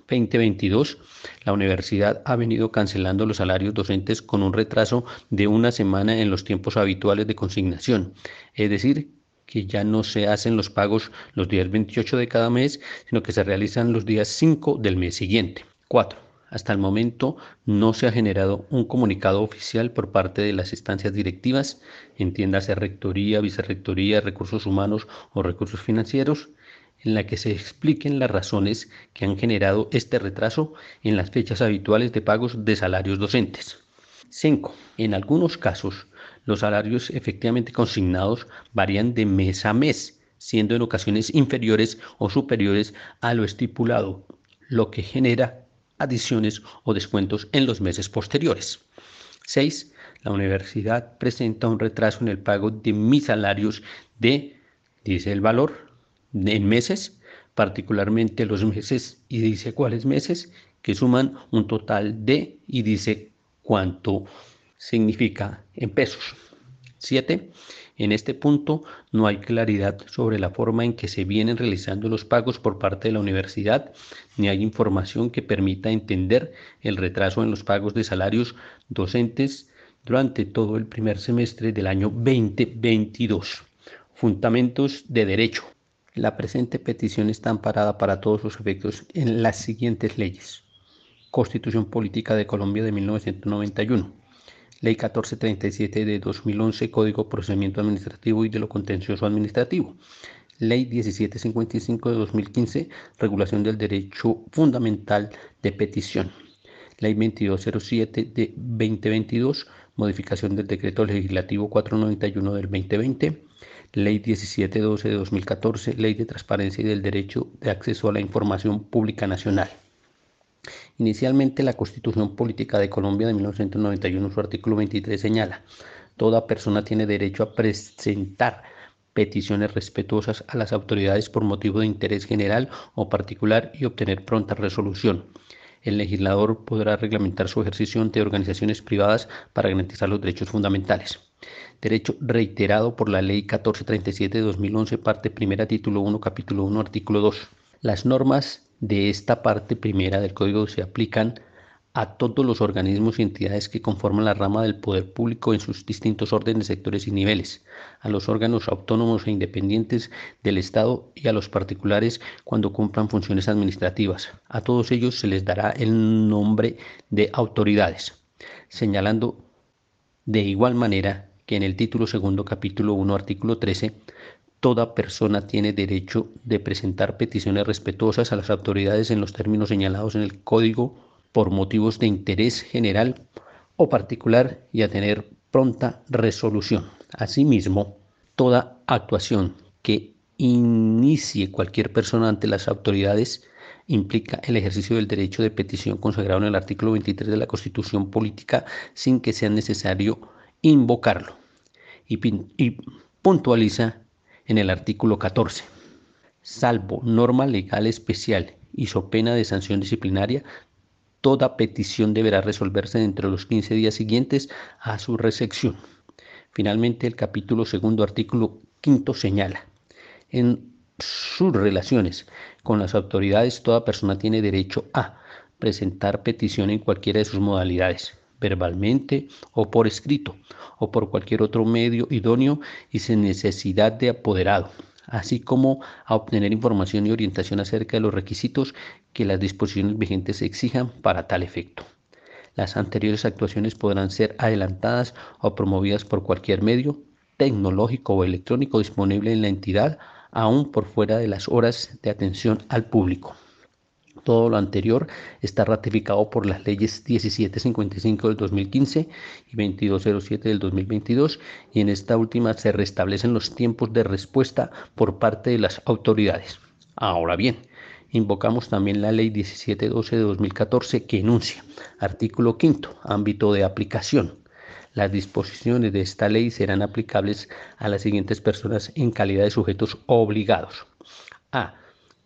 2022, la universidad ha venido cancelando los salarios docentes con un retraso de una semana en los tiempos habituales de consignación, es decir, que ya no se hacen los pagos los días 28 de cada mes, sino que se realizan los días 5 del mes siguiente. 4. Hasta el momento no se ha generado un comunicado oficial por parte de las instancias directivas, entiéndase rectoría, vicerrectoría, recursos humanos o recursos financieros, en la que se expliquen las razones que han generado este retraso en las fechas habituales de pagos de salarios docentes. 5. En algunos casos, los salarios efectivamente consignados varían de mes a mes, siendo en ocasiones inferiores o superiores a lo estipulado, lo que genera adiciones o descuentos en los meses posteriores. 6. La universidad presenta un retraso en el pago de mis salarios de, dice el valor, en meses, particularmente los meses, y dice cuáles meses, que suman un total de, y dice cuánto significa en pesos. 7. En este punto no hay claridad sobre la forma en que se vienen realizando los pagos por parte de la universidad, ni hay información que permita entender el retraso en los pagos de salarios docentes durante todo el primer semestre del año 2022. Fundamentos de derecho. La presente petición está amparada para todos los efectos en las siguientes leyes. Constitución Política de Colombia de 1991 Ley 1437 de 2011, Código Procedimiento Administrativo y de lo Contencioso Administrativo. Ley 1755 de 2015, Regulación del Derecho Fundamental de Petición. Ley 2207 de 2022, Modificación del Decreto Legislativo 491 del 2020. Ley 1712 de 2014, Ley de Transparencia y del Derecho de Acceso a la Información Pública Nacional. Inicialmente, la Constitución Política de Colombia de 1991, su artículo 23 señala, toda persona tiene derecho a presentar peticiones respetuosas a las autoridades por motivo de interés general o particular y obtener pronta resolución. El legislador podrá reglamentar su ejercicio ante organizaciones privadas para garantizar los derechos fundamentales. Derecho reiterado por la Ley 1437 de 2011, parte primera, título 1, capítulo 1, artículo 2. Las normas de esta parte primera del código se aplican a todos los organismos y entidades que conforman la rama del poder público en sus distintos órdenes, sectores y niveles, a los órganos autónomos e independientes del Estado y a los particulares cuando cumplan funciones administrativas. A todos ellos se les dará el nombre de autoridades, señalando de igual manera que en el título segundo, capítulo 1, artículo 13, Toda persona tiene derecho de presentar peticiones respetuosas a las autoridades en los términos señalados en el Código por motivos de interés general o particular y a tener pronta resolución. Asimismo, toda actuación que inicie cualquier persona ante las autoridades implica el ejercicio del derecho de petición consagrado en el artículo 23 de la Constitución Política sin que sea necesario invocarlo y, puntualiza en el artículo 14. Salvo norma legal especial y so pena de sanción disciplinaria, toda petición deberá resolverse dentro de los 15 días siguientes a su recepción. Finalmente, el capítulo segundo, artículo quinto señala, en sus relaciones con las autoridades, toda persona tiene derecho a presentar petición en cualquiera de sus modalidades, verbalmente o por escrito, o por cualquier otro medio idóneo y sin necesidad de apoderado, así como a obtener información y orientación acerca de los requisitos que las disposiciones vigentes exijan para tal efecto. Las anteriores actuaciones podrán ser adelantadas o promovidas por cualquier medio tecnológico o electrónico disponible en la entidad, aún por fuera de las horas de atención al público. Todo lo anterior está ratificado por las leyes 1755 del 2015 y 2207 del 2022 y en esta última se restablecen los tiempos de respuesta por parte de las autoridades. Ahora bien, invocamos también la ley 1712 de 2014 que enuncia, artículo quinto, ámbito de aplicación. Las disposiciones de esta ley serán aplicables a las siguientes personas en calidad de sujetos obligados. A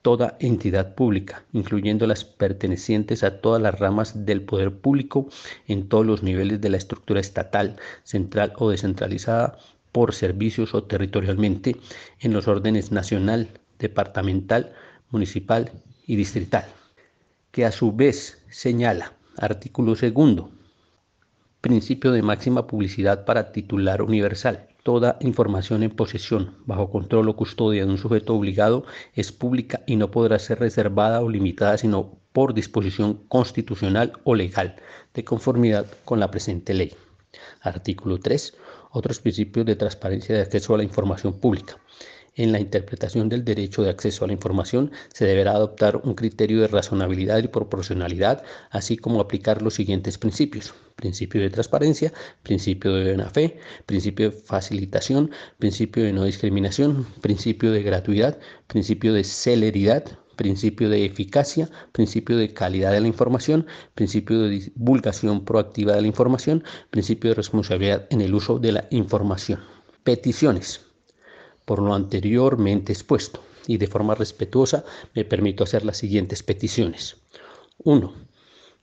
toda entidad pública, incluyendo las pertenecientes a todas las ramas del poder público en todos los niveles de la estructura estatal, central o descentralizada por servicios o territorialmente en los órdenes nacional, departamental, municipal y distrital, que a su vez señala, artículo segundo, principio de máxima publicidad para titular universal, Toda información en posesión, bajo control o custodia de un sujeto obligado es pública y no podrá ser reservada o limitada sino por disposición constitucional o legal, de conformidad con la presente ley. Artículo 3. Otros principios de transparencia de acceso a la información pública. En la interpretación del derecho de acceso a la información se deberá adoptar un criterio de razonabilidad y proporcionalidad, así como aplicar los siguientes principios. Principio de transparencia, principio de buena fe, principio de facilitación, principio de no discriminación, principio de gratuidad, principio de celeridad, principio de eficacia, principio de calidad de la información, principio de divulgación proactiva de la información, principio de responsabilidad en el uso de la información. Peticiones por lo anteriormente expuesto y de forma respetuosa me permito hacer las siguientes peticiones. 1.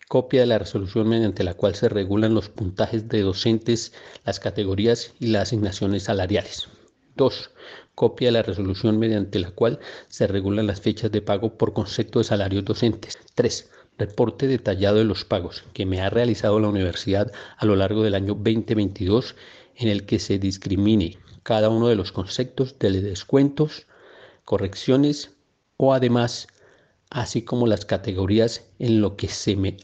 Copia de la resolución mediante la cual se regulan los puntajes de docentes, las categorías y las asignaciones salariales. 2. Copia de la resolución mediante la cual se regulan las fechas de pago por concepto de salarios docentes. 3. Reporte detallado de los pagos que me ha realizado la universidad a lo largo del año 2022 en el que se discrimine cada uno de los conceptos de descuentos, correcciones o además, así como las categorías en lo que se me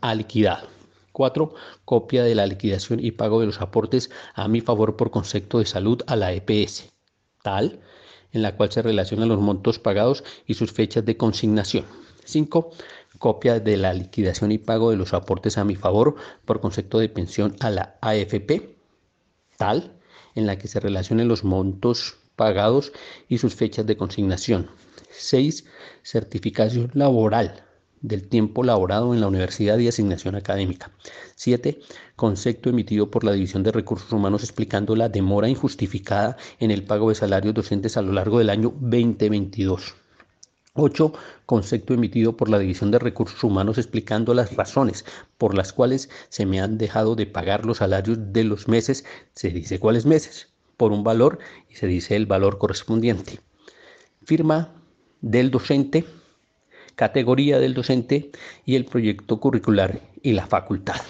ha liquidado. 4. Copia de la liquidación y pago de los aportes a mi favor por concepto de salud a la EPS, tal en la cual se relacionan los montos pagados y sus fechas de consignación. 5. Copia de la liquidación y pago de los aportes a mi favor por concepto de pensión a la AFP, tal en la que se relacionen los montos pagados y sus fechas de consignación. 6. Certificación laboral del tiempo laborado en la universidad y asignación académica. 7. Concepto emitido por la División de Recursos Humanos explicando la demora injustificada en el pago de salarios docentes a lo largo del año 2022. 8. Concepto emitido por la División de Recursos Humanos explicando las razones por las cuales se me han dejado de pagar los salarios de los meses. Se dice cuáles meses, por un valor y se dice el valor correspondiente. Firma del docente, categoría del docente y el proyecto curricular y la facultad.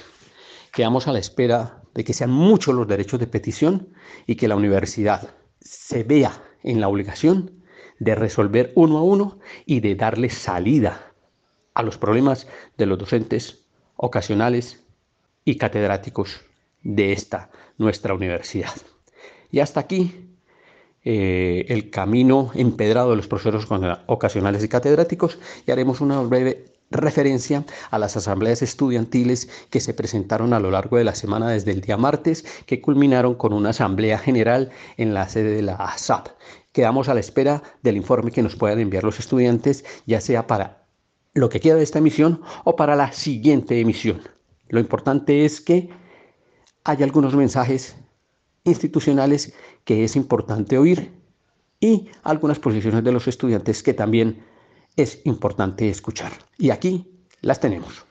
Quedamos a la espera de que sean muchos los derechos de petición y que la universidad se vea en la obligación de resolver uno a uno y de darle salida a los problemas de los docentes ocasionales y catedráticos de esta nuestra universidad. Y hasta aquí eh, el camino empedrado de los profesores ocasionales y catedráticos y haremos una breve referencia a las asambleas estudiantiles que se presentaron a lo largo de la semana desde el día martes, que culminaron con una asamblea general en la sede de la ASAP. Quedamos a la espera del informe que nos puedan enviar los estudiantes, ya sea para lo que queda de esta emisión o para la siguiente emisión. Lo importante es que hay algunos mensajes institucionales que es importante oír y algunas posiciones de los estudiantes que también es importante escuchar. Y aquí las tenemos.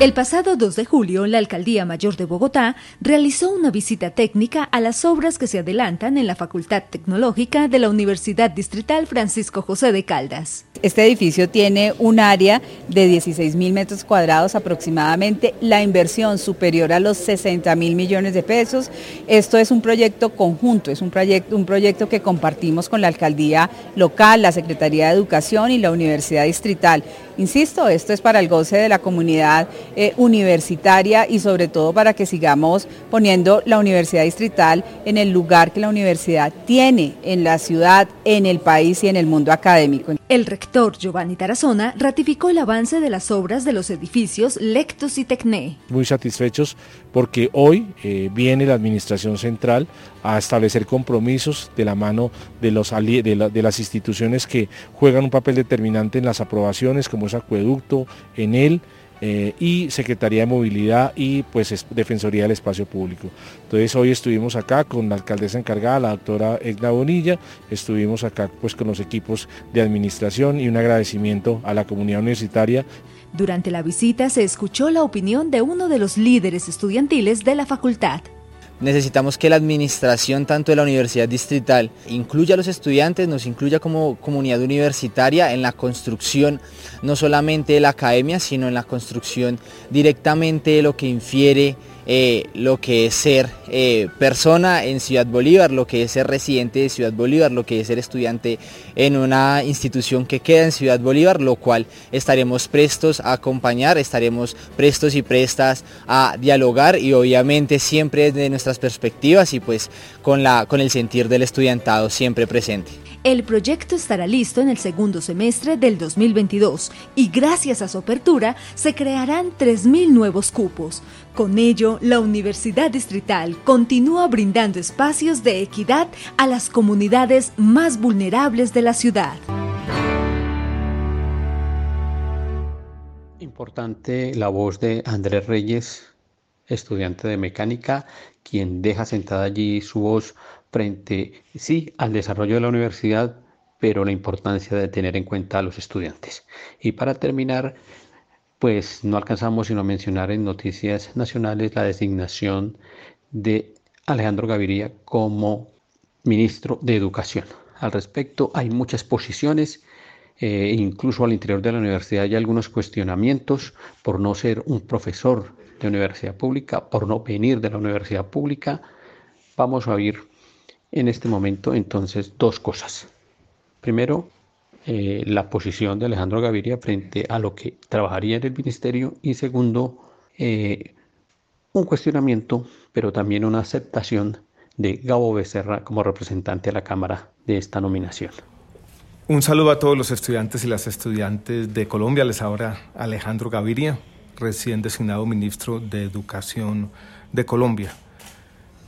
El pasado 2 de julio, la Alcaldía Mayor de Bogotá realizó una visita técnica a las obras que se adelantan en la Facultad Tecnológica de la Universidad Distrital Francisco José de Caldas. Este edificio tiene un área de 16 mil metros cuadrados aproximadamente, la inversión superior a los 60 mil millones de pesos. Esto es un proyecto conjunto, es un proyecto, un proyecto que compartimos con la Alcaldía local, la Secretaría de Educación y la Universidad Distrital. Insisto, esto es para el goce de la comunidad eh, universitaria y sobre todo para que sigamos poniendo la Universidad Distrital en el lugar que la universidad tiene en la ciudad, en el país y en el mundo académico. El rector Giovanni Tarazona ratificó el avance de las obras de los edificios Lectus y Tecné. Muy satisfechos porque hoy eh, viene la Administración Central a establecer compromisos de la mano de, los, de, las instituciones que juegan un papel determinante en las aprobaciones, como es Acueducto, en él eh, y Secretaría de Movilidad y pues Defensoría del Espacio Público. Entonces hoy estuvimos acá con la alcaldesa encargada, la doctora Egna Bonilla, estuvimos acá pues con los equipos de administración y un agradecimiento a la comunidad universitaria. Durante la visita se escuchó la opinión de uno de los líderes estudiantiles de la facultad. Necesitamos que la administración tanto de la universidad distrital incluya a los estudiantes, nos incluya como comunidad universitaria en la construcción no solamente de la academia, sino en la construcción directamente de lo que infiere eh, lo que es ser eh, persona en Ciudad Bolívar, lo que es ser residente de Ciudad Bolívar, lo que es ser estudiante en una institución que queda en Ciudad Bolívar, lo cual estaremos prestos a acompañar, estaremos prestos y prestas a dialogar y obviamente siempre desde nuestras perspectivas y pues con, la, con el sentir del estudiantado siempre presente. El proyecto estará listo en el segundo semestre del 2022 y gracias a su apertura se crearán 3.000 nuevos cupos. Con ello, la Universidad Distrital continúa brindando espacios de equidad a las comunidades más vulnerables de la ciudad. Importante la voz de Andrés Reyes, estudiante de mecánica, quien deja sentada allí su voz frente, sí, al desarrollo de la universidad, pero la importancia de tener en cuenta a los estudiantes. Y para terminar, pues no alcanzamos sino a mencionar en noticias nacionales la designación de Alejandro Gaviria como ministro de Educación. Al respecto hay muchas posiciones, eh, incluso al interior de la universidad hay algunos cuestionamientos por no ser un profesor de universidad pública, por no venir de la universidad pública. Vamos a oír en este momento entonces dos cosas. Primero, eh, la posición de Alejandro Gaviria frente a lo que trabajaría en el ministerio y segundo, eh, un cuestionamiento, pero también una aceptación de Gabo Becerra como representante a la Cámara de esta nominación. Un saludo a todos los estudiantes y las estudiantes de Colombia. Les ahora Alejandro Gaviria, recién designado ministro de Educación de Colombia.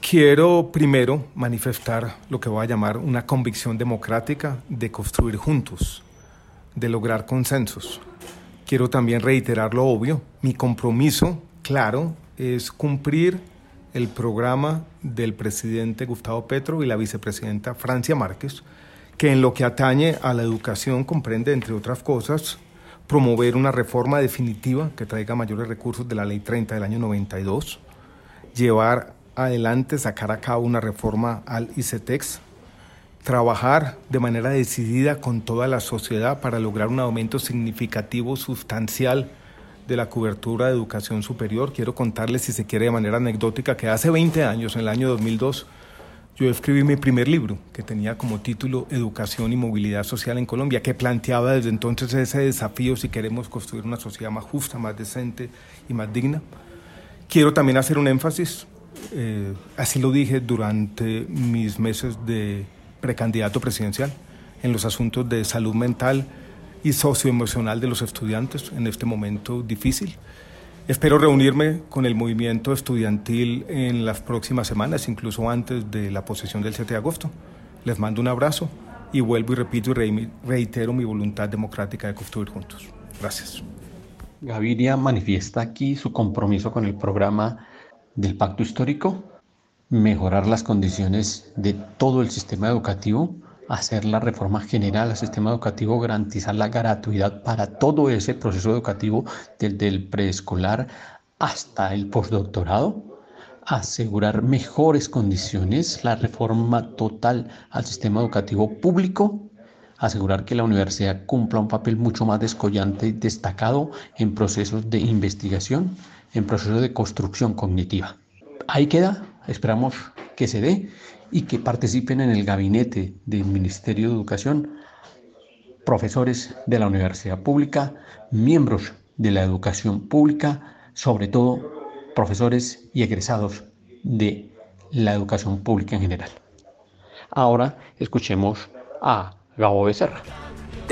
Quiero primero manifestar lo que voy a llamar una convicción democrática de construir juntos, de lograr consensos. Quiero también reiterar lo obvio, mi compromiso, claro, es cumplir el programa del presidente Gustavo Petro y la vicepresidenta Francia Márquez, que en lo que atañe a la educación comprende, entre otras cosas, promover una reforma definitiva que traiga mayores recursos de la Ley 30 del año 92, llevar adelante sacar a cabo una reforma al ICETEX, trabajar de manera decidida con toda la sociedad para lograr un aumento significativo, sustancial de la cobertura de educación superior. Quiero contarles, si se quiere, de manera anecdótica, que hace 20 años, en el año 2002, yo escribí mi primer libro, que tenía como título Educación y Movilidad Social en Colombia, que planteaba desde entonces ese desafío si queremos construir una sociedad más justa, más decente y más digna. Quiero también hacer un énfasis eh, así lo dije durante mis meses de precandidato presidencial, en los asuntos de salud mental y socioemocional de los estudiantes en este momento difícil. Espero reunirme con el movimiento estudiantil en las próximas semanas, incluso antes de la posesión del 7 de agosto. Les mando un abrazo y vuelvo y repito y reitero mi voluntad democrática de construir juntos. Gracias. Gaviria manifiesta aquí su compromiso con el programa del pacto histórico, mejorar las condiciones de todo el sistema educativo hacer la reforma general al sistema educativo, garantizar la gratuidad para todo ese proceso educativo desde el preescolar hasta el postdoctorado, asegurar mejores condiciones, la reforma total al sistema educativo público, asegurar que la universidad cumpla un papel mucho más descollante y destacado en procesos de investigación, en procesos de construcción cognitiva. Ahí queda, esperamos que se dé y que participen en el gabinete del Ministerio de Educación profesores de la universidad pública, miembros de la educación pública, sobre todo profesores y egresados de la educación pública en general. Ahora escuchemos a Gabo Becerra.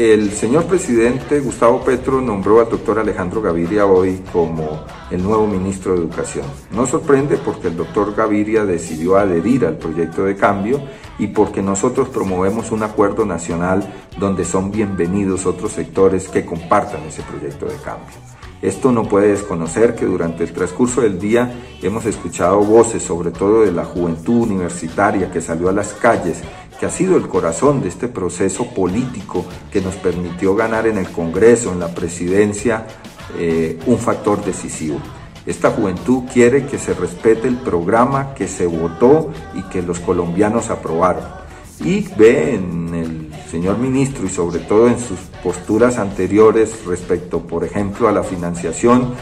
El señor presidente Gustavo Petro nombró al doctor Alejandro Gaviria hoy como el nuevo ministro de Educación. No sorprende porque el doctor Gaviria decidió adherir al proyecto de cambio y porque nosotros promovemos un acuerdo nacional donde son bienvenidos otros sectores que compartan ese proyecto de cambio. Esto no puede desconocer que durante el transcurso del día hemos escuchado voces, sobre todo de la juventud universitaria que salió a las calles que ha sido el corazón de este proceso político que nos permitió ganar en el Congreso, en la presidencia, eh, un factor decisivo. Esta juventud quiere que se respete el programa que se votó y que los colombianos aprobaron. Y ve en el señor ministro y sobre todo en sus posturas anteriores respecto, por ejemplo, a la financiación,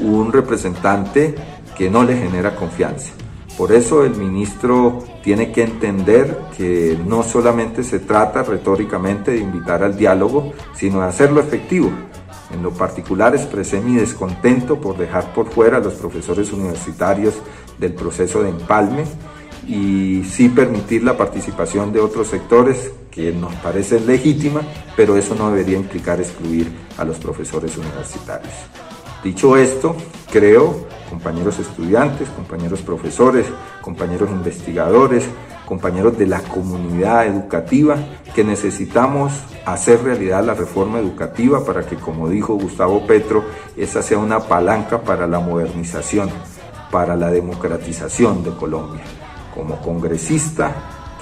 un representante que no le genera confianza. Por eso el ministro tiene que entender que no solamente se trata retóricamente de invitar al diálogo, sino de hacerlo efectivo. En lo particular expresé mi descontento por dejar por fuera a los profesores universitarios del proceso de empalme y sí permitir la participación de otros sectores que nos parece legítima, pero eso no debería implicar excluir a los profesores universitarios. Dicho esto, creo, compañeros estudiantes, compañeros profesores, compañeros investigadores, compañeros de la comunidad educativa, que necesitamos hacer realidad la reforma educativa para que, como dijo Gustavo Petro, esa sea una palanca para la modernización, para la democratización de Colombia. Como congresista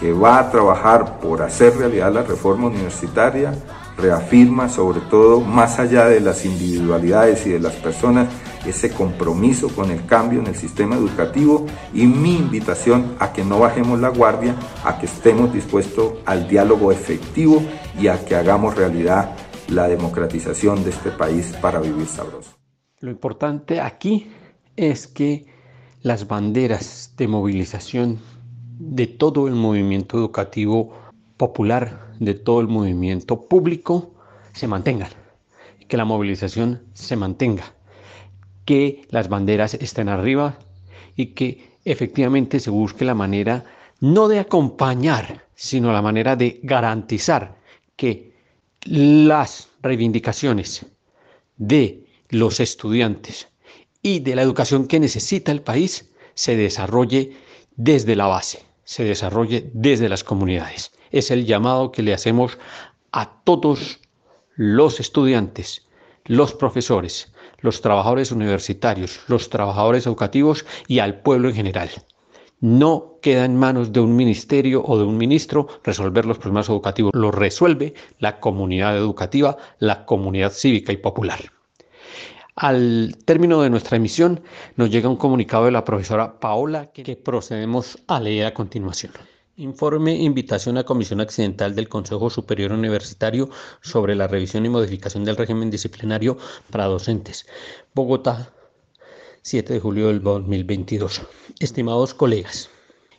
que va a trabajar por hacer realidad la reforma universitaria, reafirma sobre todo, más allá de las individualidades y de las personas, ese compromiso con el cambio en el sistema educativo y mi invitación a que no bajemos la guardia, a que estemos dispuestos al diálogo efectivo y a que hagamos realidad la democratización de este país para vivir sabroso. Lo importante aquí es que las banderas de movilización de todo el movimiento educativo popular de todo el movimiento público se mantengan, que la movilización se mantenga, que las banderas estén arriba y que efectivamente se busque la manera no de acompañar, sino la manera de garantizar que las reivindicaciones de los estudiantes y de la educación que necesita el país se desarrolle desde la base, se desarrolle desde las comunidades es el llamado que le hacemos a todos los estudiantes, los profesores, los trabajadores universitarios, los trabajadores educativos y al pueblo en general. No queda en manos de un ministerio o de un ministro resolver los problemas educativos, lo resuelve la comunidad educativa, la comunidad cívica y popular. Al término de nuestra emisión nos llega un comunicado de la profesora Paola que procedemos a leer a continuación. Informe Invitación a Comisión Accidental del Consejo Superior Universitario sobre la revisión y modificación del régimen disciplinario para docentes. Bogotá, 7 de julio del 2022. Estimados colegas,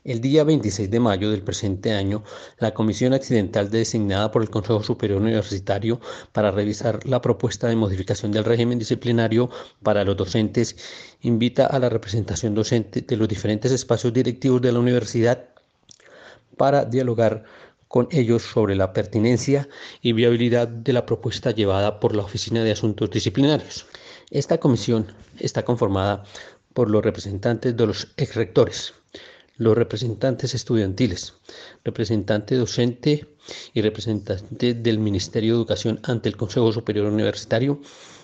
el día 26 de mayo del presente año, la Comisión Accidental designada por el Consejo Superior Universitario para revisar la propuesta de modificación del régimen disciplinario para los docentes invita a la representación docente de los diferentes espacios directivos de la universidad para dialogar con ellos sobre la pertinencia y viabilidad de la propuesta llevada por la Oficina de Asuntos Disciplinarios. Esta comisión está conformada por los representantes de los exrectores, los representantes estudiantiles, representante docente y representante del Ministerio de Educación ante el Consejo Superior Universitario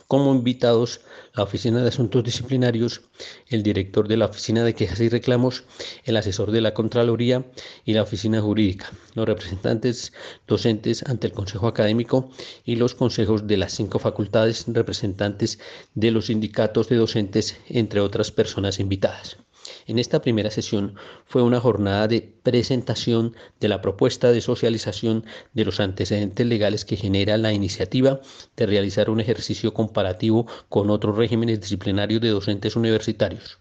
como invitados la Oficina de Asuntos Disciplinarios, el director de la Oficina de Quejas y Reclamos, el asesor de la Contraloría y la Oficina Jurídica, los representantes docentes ante el Consejo Académico y los consejos de las cinco facultades, representantes de los sindicatos de docentes, entre otras personas invitadas. En esta primera sesión fue una jornada de presentación de la propuesta de socialización de los antecedentes legales que genera la iniciativa de realizar un ejercicio comparativo con otros regímenes disciplinarios de docentes universitarios.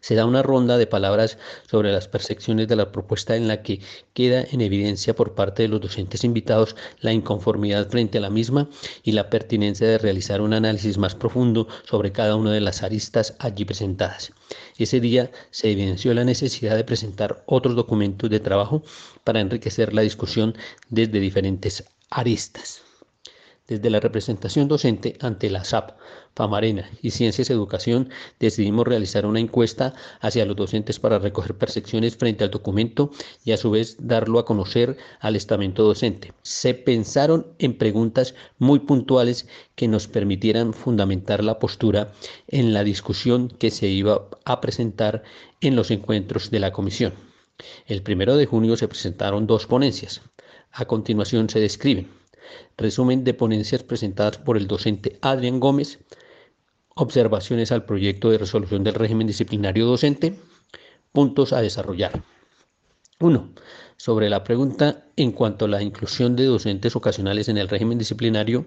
Se da una ronda de palabras sobre las percepciones de la propuesta en la que queda en evidencia por parte de los docentes invitados la inconformidad frente a la misma y la pertinencia de realizar un análisis más profundo sobre cada una de las aristas allí presentadas. Ese día se evidenció la necesidad de presentar otros documentos de trabajo para enriquecer la discusión desde diferentes aristas. Desde la representación docente ante la SAP, Pamarena y Ciencias Educación decidimos realizar una encuesta hacia los docentes para recoger percepciones frente al documento y a su vez darlo a conocer al estamento docente. Se pensaron en preguntas muy puntuales que nos permitieran fundamentar la postura en la discusión que se iba a presentar en los encuentros de la comisión. El primero de junio se presentaron dos ponencias. A continuación se describen Resumen de ponencias presentadas por el docente Adrián Gómez. Observaciones al proyecto de resolución del régimen disciplinario docente. Puntos a desarrollar. 1. Sobre la pregunta en cuanto a la inclusión de docentes ocasionales en el régimen disciplinario.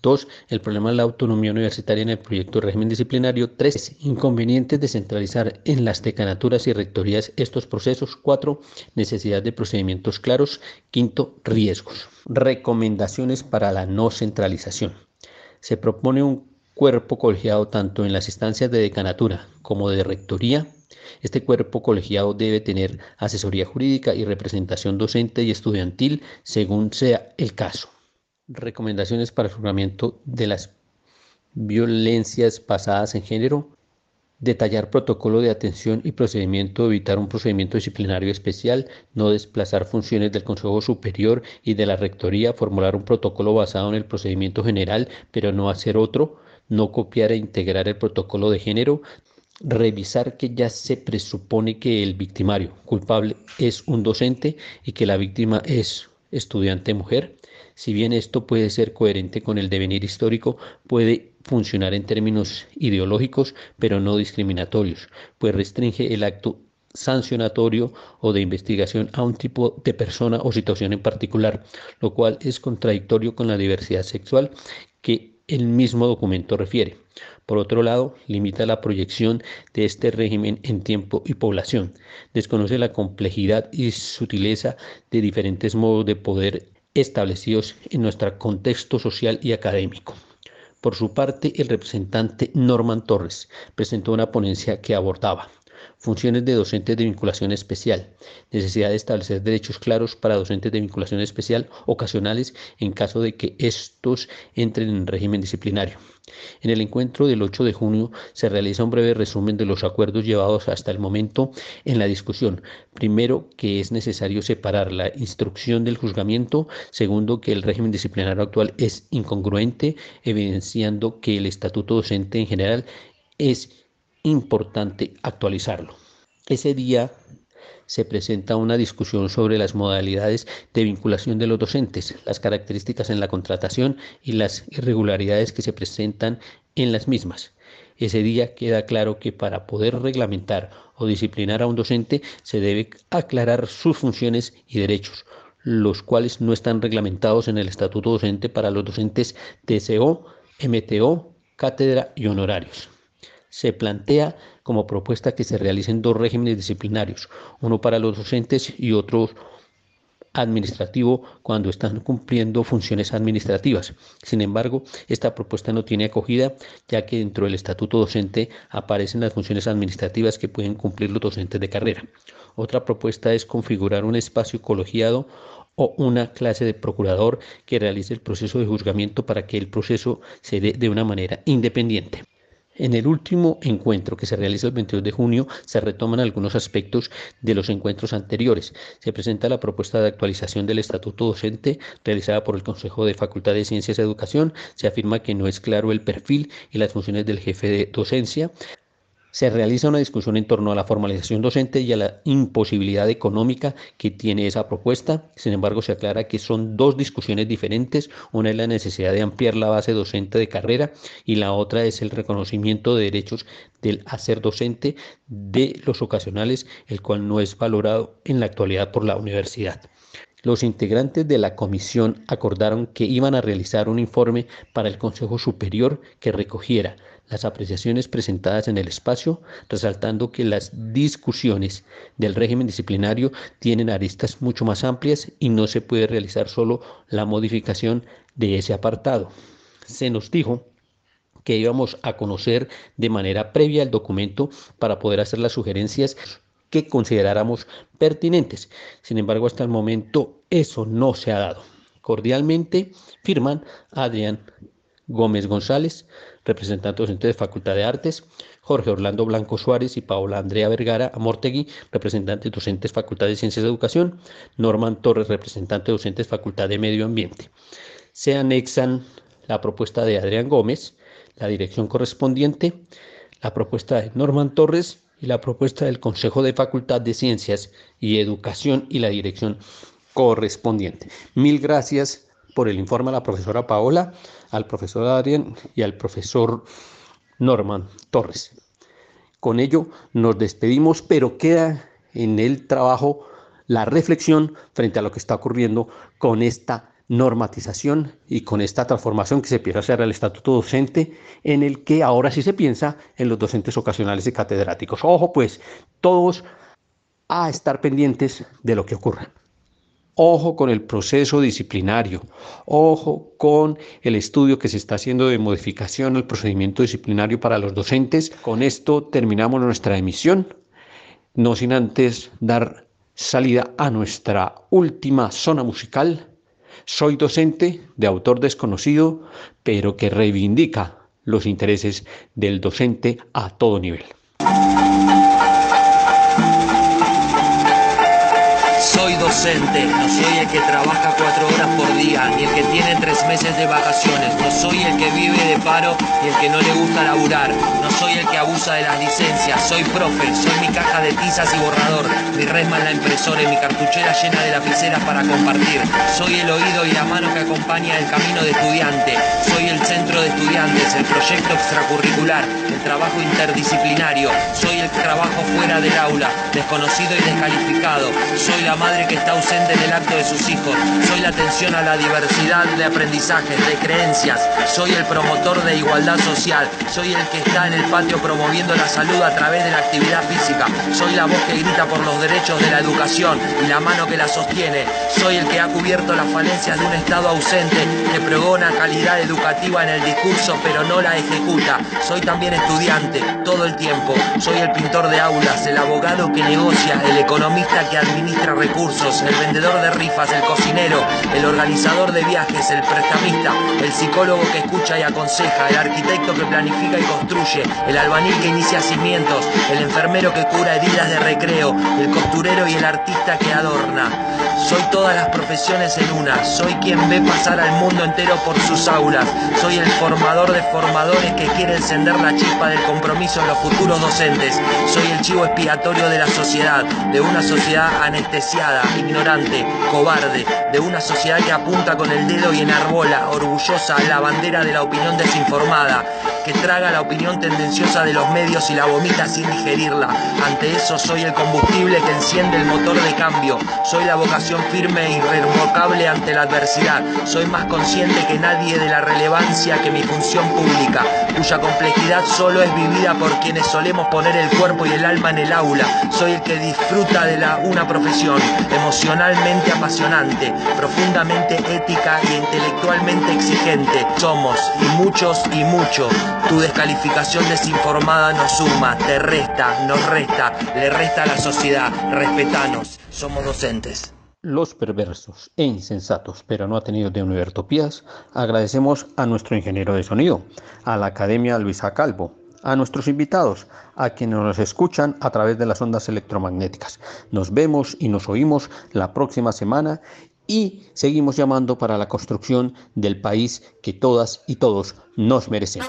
2. El problema de la autonomía universitaria en el proyecto de régimen disciplinario. 3. Inconvenientes de centralizar en las decanaturas y rectorías estos procesos. 4. Necesidad de procedimientos claros. 5. Riesgos. Recomendaciones para la no centralización. Se propone un cuerpo colegiado tanto en las instancias de decanatura como de rectoría este cuerpo colegiado debe tener asesoría jurídica y representación docente y estudiantil según sea el caso. Recomendaciones para el juzgamiento de las violencias basadas en género. Detallar protocolo de atención y procedimiento, evitar un procedimiento disciplinario especial, no desplazar funciones del Consejo Superior y de la Rectoría, formular un protocolo basado en el procedimiento general, pero no hacer otro, no copiar e integrar el protocolo de género, revisar que ya se presupone que el victimario culpable es un docente y que la víctima es estudiante mujer. Si bien esto puede ser coherente con el devenir histórico, puede funcionar en términos ideológicos, pero no discriminatorios, pues restringe el acto sancionatorio o de investigación a un tipo de persona o situación en particular, lo cual es contradictorio con la diversidad sexual que el mismo documento refiere. Por otro lado, limita la proyección de este régimen en tiempo y población. Desconoce la complejidad y sutileza de diferentes modos de poder establecidos en nuestro contexto social y académico. Por su parte, el representante Norman Torres presentó una ponencia que abordaba funciones de docentes de vinculación especial, necesidad de establecer derechos claros para docentes de vinculación especial ocasionales en caso de que estos entren en régimen disciplinario. En el encuentro del 8 de junio se realiza un breve resumen de los acuerdos llevados hasta el momento en la discusión. Primero, que es necesario separar la instrucción del juzgamiento. Segundo, que el régimen disciplinario actual es incongruente, evidenciando que el estatuto docente en general es importante actualizarlo. Ese día se presenta una discusión sobre las modalidades de vinculación de los docentes, las características en la contratación y las irregularidades que se presentan en las mismas. Ese día queda claro que para poder reglamentar o disciplinar a un docente se debe aclarar sus funciones y derechos, los cuales no están reglamentados en el estatuto docente para los docentes TCO, MTO, cátedra y honorarios se plantea como propuesta que se realicen dos regímenes disciplinarios, uno para los docentes y otro administrativo cuando están cumpliendo funciones administrativas. Sin embargo, esta propuesta no tiene acogida ya que dentro del estatuto docente aparecen las funciones administrativas que pueden cumplir los docentes de carrera. Otra propuesta es configurar un espacio colegiado o una clase de procurador que realice el proceso de juzgamiento para que el proceso se dé de una manera independiente. En el último encuentro que se realiza el 22 de junio se retoman algunos aspectos de los encuentros anteriores. Se presenta la propuesta de actualización del estatuto docente realizada por el Consejo de Facultad de Ciencias y Educación. Se afirma que no es claro el perfil y las funciones del jefe de docencia se realiza una discusión en torno a la formalización docente y a la imposibilidad económica que tiene esa propuesta. Sin embargo, se aclara que son dos discusiones diferentes. Una es la necesidad de ampliar la base docente de carrera y la otra es el reconocimiento de derechos del hacer docente de los ocasionales, el cual no es valorado en la actualidad por la universidad. Los integrantes de la comisión acordaron que iban a realizar un informe para el Consejo Superior que recogiera las apreciaciones presentadas en el espacio, resaltando que las discusiones del régimen disciplinario tienen aristas mucho más amplias y no se puede realizar solo la modificación de ese apartado. Se nos dijo que íbamos a conocer de manera previa el documento para poder hacer las sugerencias que consideráramos pertinentes. Sin embargo, hasta el momento eso no se ha dado. Cordialmente firman Adrián Gómez González, representante docente de Facultad de Artes, Jorge Orlando Blanco Suárez y Paola Andrea Vergara Amortegui, representantes docentes Facultad de Ciencias de Educación, Norman Torres, representante docentes Facultad de Medio Ambiente. Se anexan la propuesta de Adrián Gómez, la dirección correspondiente, la propuesta de Norman Torres y la propuesta del Consejo de Facultad de Ciencias y Educación y la dirección correspondiente. Mil gracias por el informe a la profesora Paola al profesor Adrián y al profesor Norman Torres. Con ello nos despedimos, pero queda en el trabajo la reflexión frente a lo que está ocurriendo con esta normatización y con esta transformación que se empieza a hacer al estatuto docente, en el que ahora sí se piensa en los docentes ocasionales y catedráticos. Ojo, pues, todos a estar pendientes de lo que ocurra. Ojo con el proceso disciplinario, ojo con el estudio que se está haciendo de modificación al procedimiento disciplinario para los docentes. Con esto terminamos nuestra emisión, no sin antes dar salida a nuestra última zona musical. Soy docente de autor desconocido, pero que reivindica los intereses del docente a todo nivel. No soy el que trabaja cuatro horas por día, ni el que tiene tres meses de vacaciones, no soy el que vive de paro ni el que no le gusta laburar, no soy el que abusa de las licencias, soy profe, soy mi caja de tizas y borrador, mi resma en la impresora y mi cartuchera llena de lapiceras para compartir, soy el oído y la mano que acompaña el camino de estudiante, soy el centro de estudiantes, el proyecto extracurricular, el trabajo interdisciplinario, soy el trabajo fuera del aula, desconocido y descalificado, soy la madre que está ausente en el acto de sus hijos. Soy la atención a la diversidad de aprendizajes, de creencias. Soy el promotor de igualdad social. Soy el que está en el patio promoviendo la salud a través de la actividad física. Soy la voz que grita por los derechos de la educación y la mano que la sostiene. Soy el que ha cubierto las falencias de un Estado ausente que pregona calidad educativa en el discurso pero no la ejecuta. Soy también estudiante todo el tiempo. Soy el pintor de aulas, el abogado que negocia, el economista que administra recursos el vendedor de rifas, el cocinero, el organizador de viajes, el prestamista, el psicólogo que escucha y aconseja, el arquitecto que planifica y construye, el albañil que inicia cimientos, el enfermero que cura heridas de recreo, el costurero y el artista que adorna. Soy todas las profesiones en una, soy quien ve pasar al mundo entero por sus aulas, soy el formador de formadores que quiere encender la chispa del compromiso en los futuros docentes, soy el chivo expiatorio de la sociedad, de una sociedad anestesiada, ignorante, cobarde, de una sociedad que apunta con el dedo y enarbola, orgullosa, la bandera de la opinión desinformada, que traga la opinión tendenciosa de los medios y la vomita sin digerirla. Ante eso soy el combustible que enciende el motor de cambio, soy la vocación firme e irrevocable ante la adversidad, soy más consciente que nadie de la relevancia que mi función pública, cuya complejidad solo es vivida por quienes solemos poner el cuerpo y el alma en el aula, soy el que disfruta de la, una profesión, emocionalmente apasionante, profundamente ética y intelectualmente exigente. Somos, y muchos y mucho. Tu descalificación desinformada nos suma, te resta, nos resta, le resta a la sociedad. Respetanos, somos docentes. Los perversos e insensatos, pero no tenido de Univertopías, agradecemos a nuestro ingeniero de sonido, a la Academia Luisa Calvo, a nuestros invitados, a quienes nos escuchan a través de las ondas electromagnéticas. Nos vemos y nos oímos la próxima semana y seguimos llamando para la construcción del país que todas y todos nos merecemos.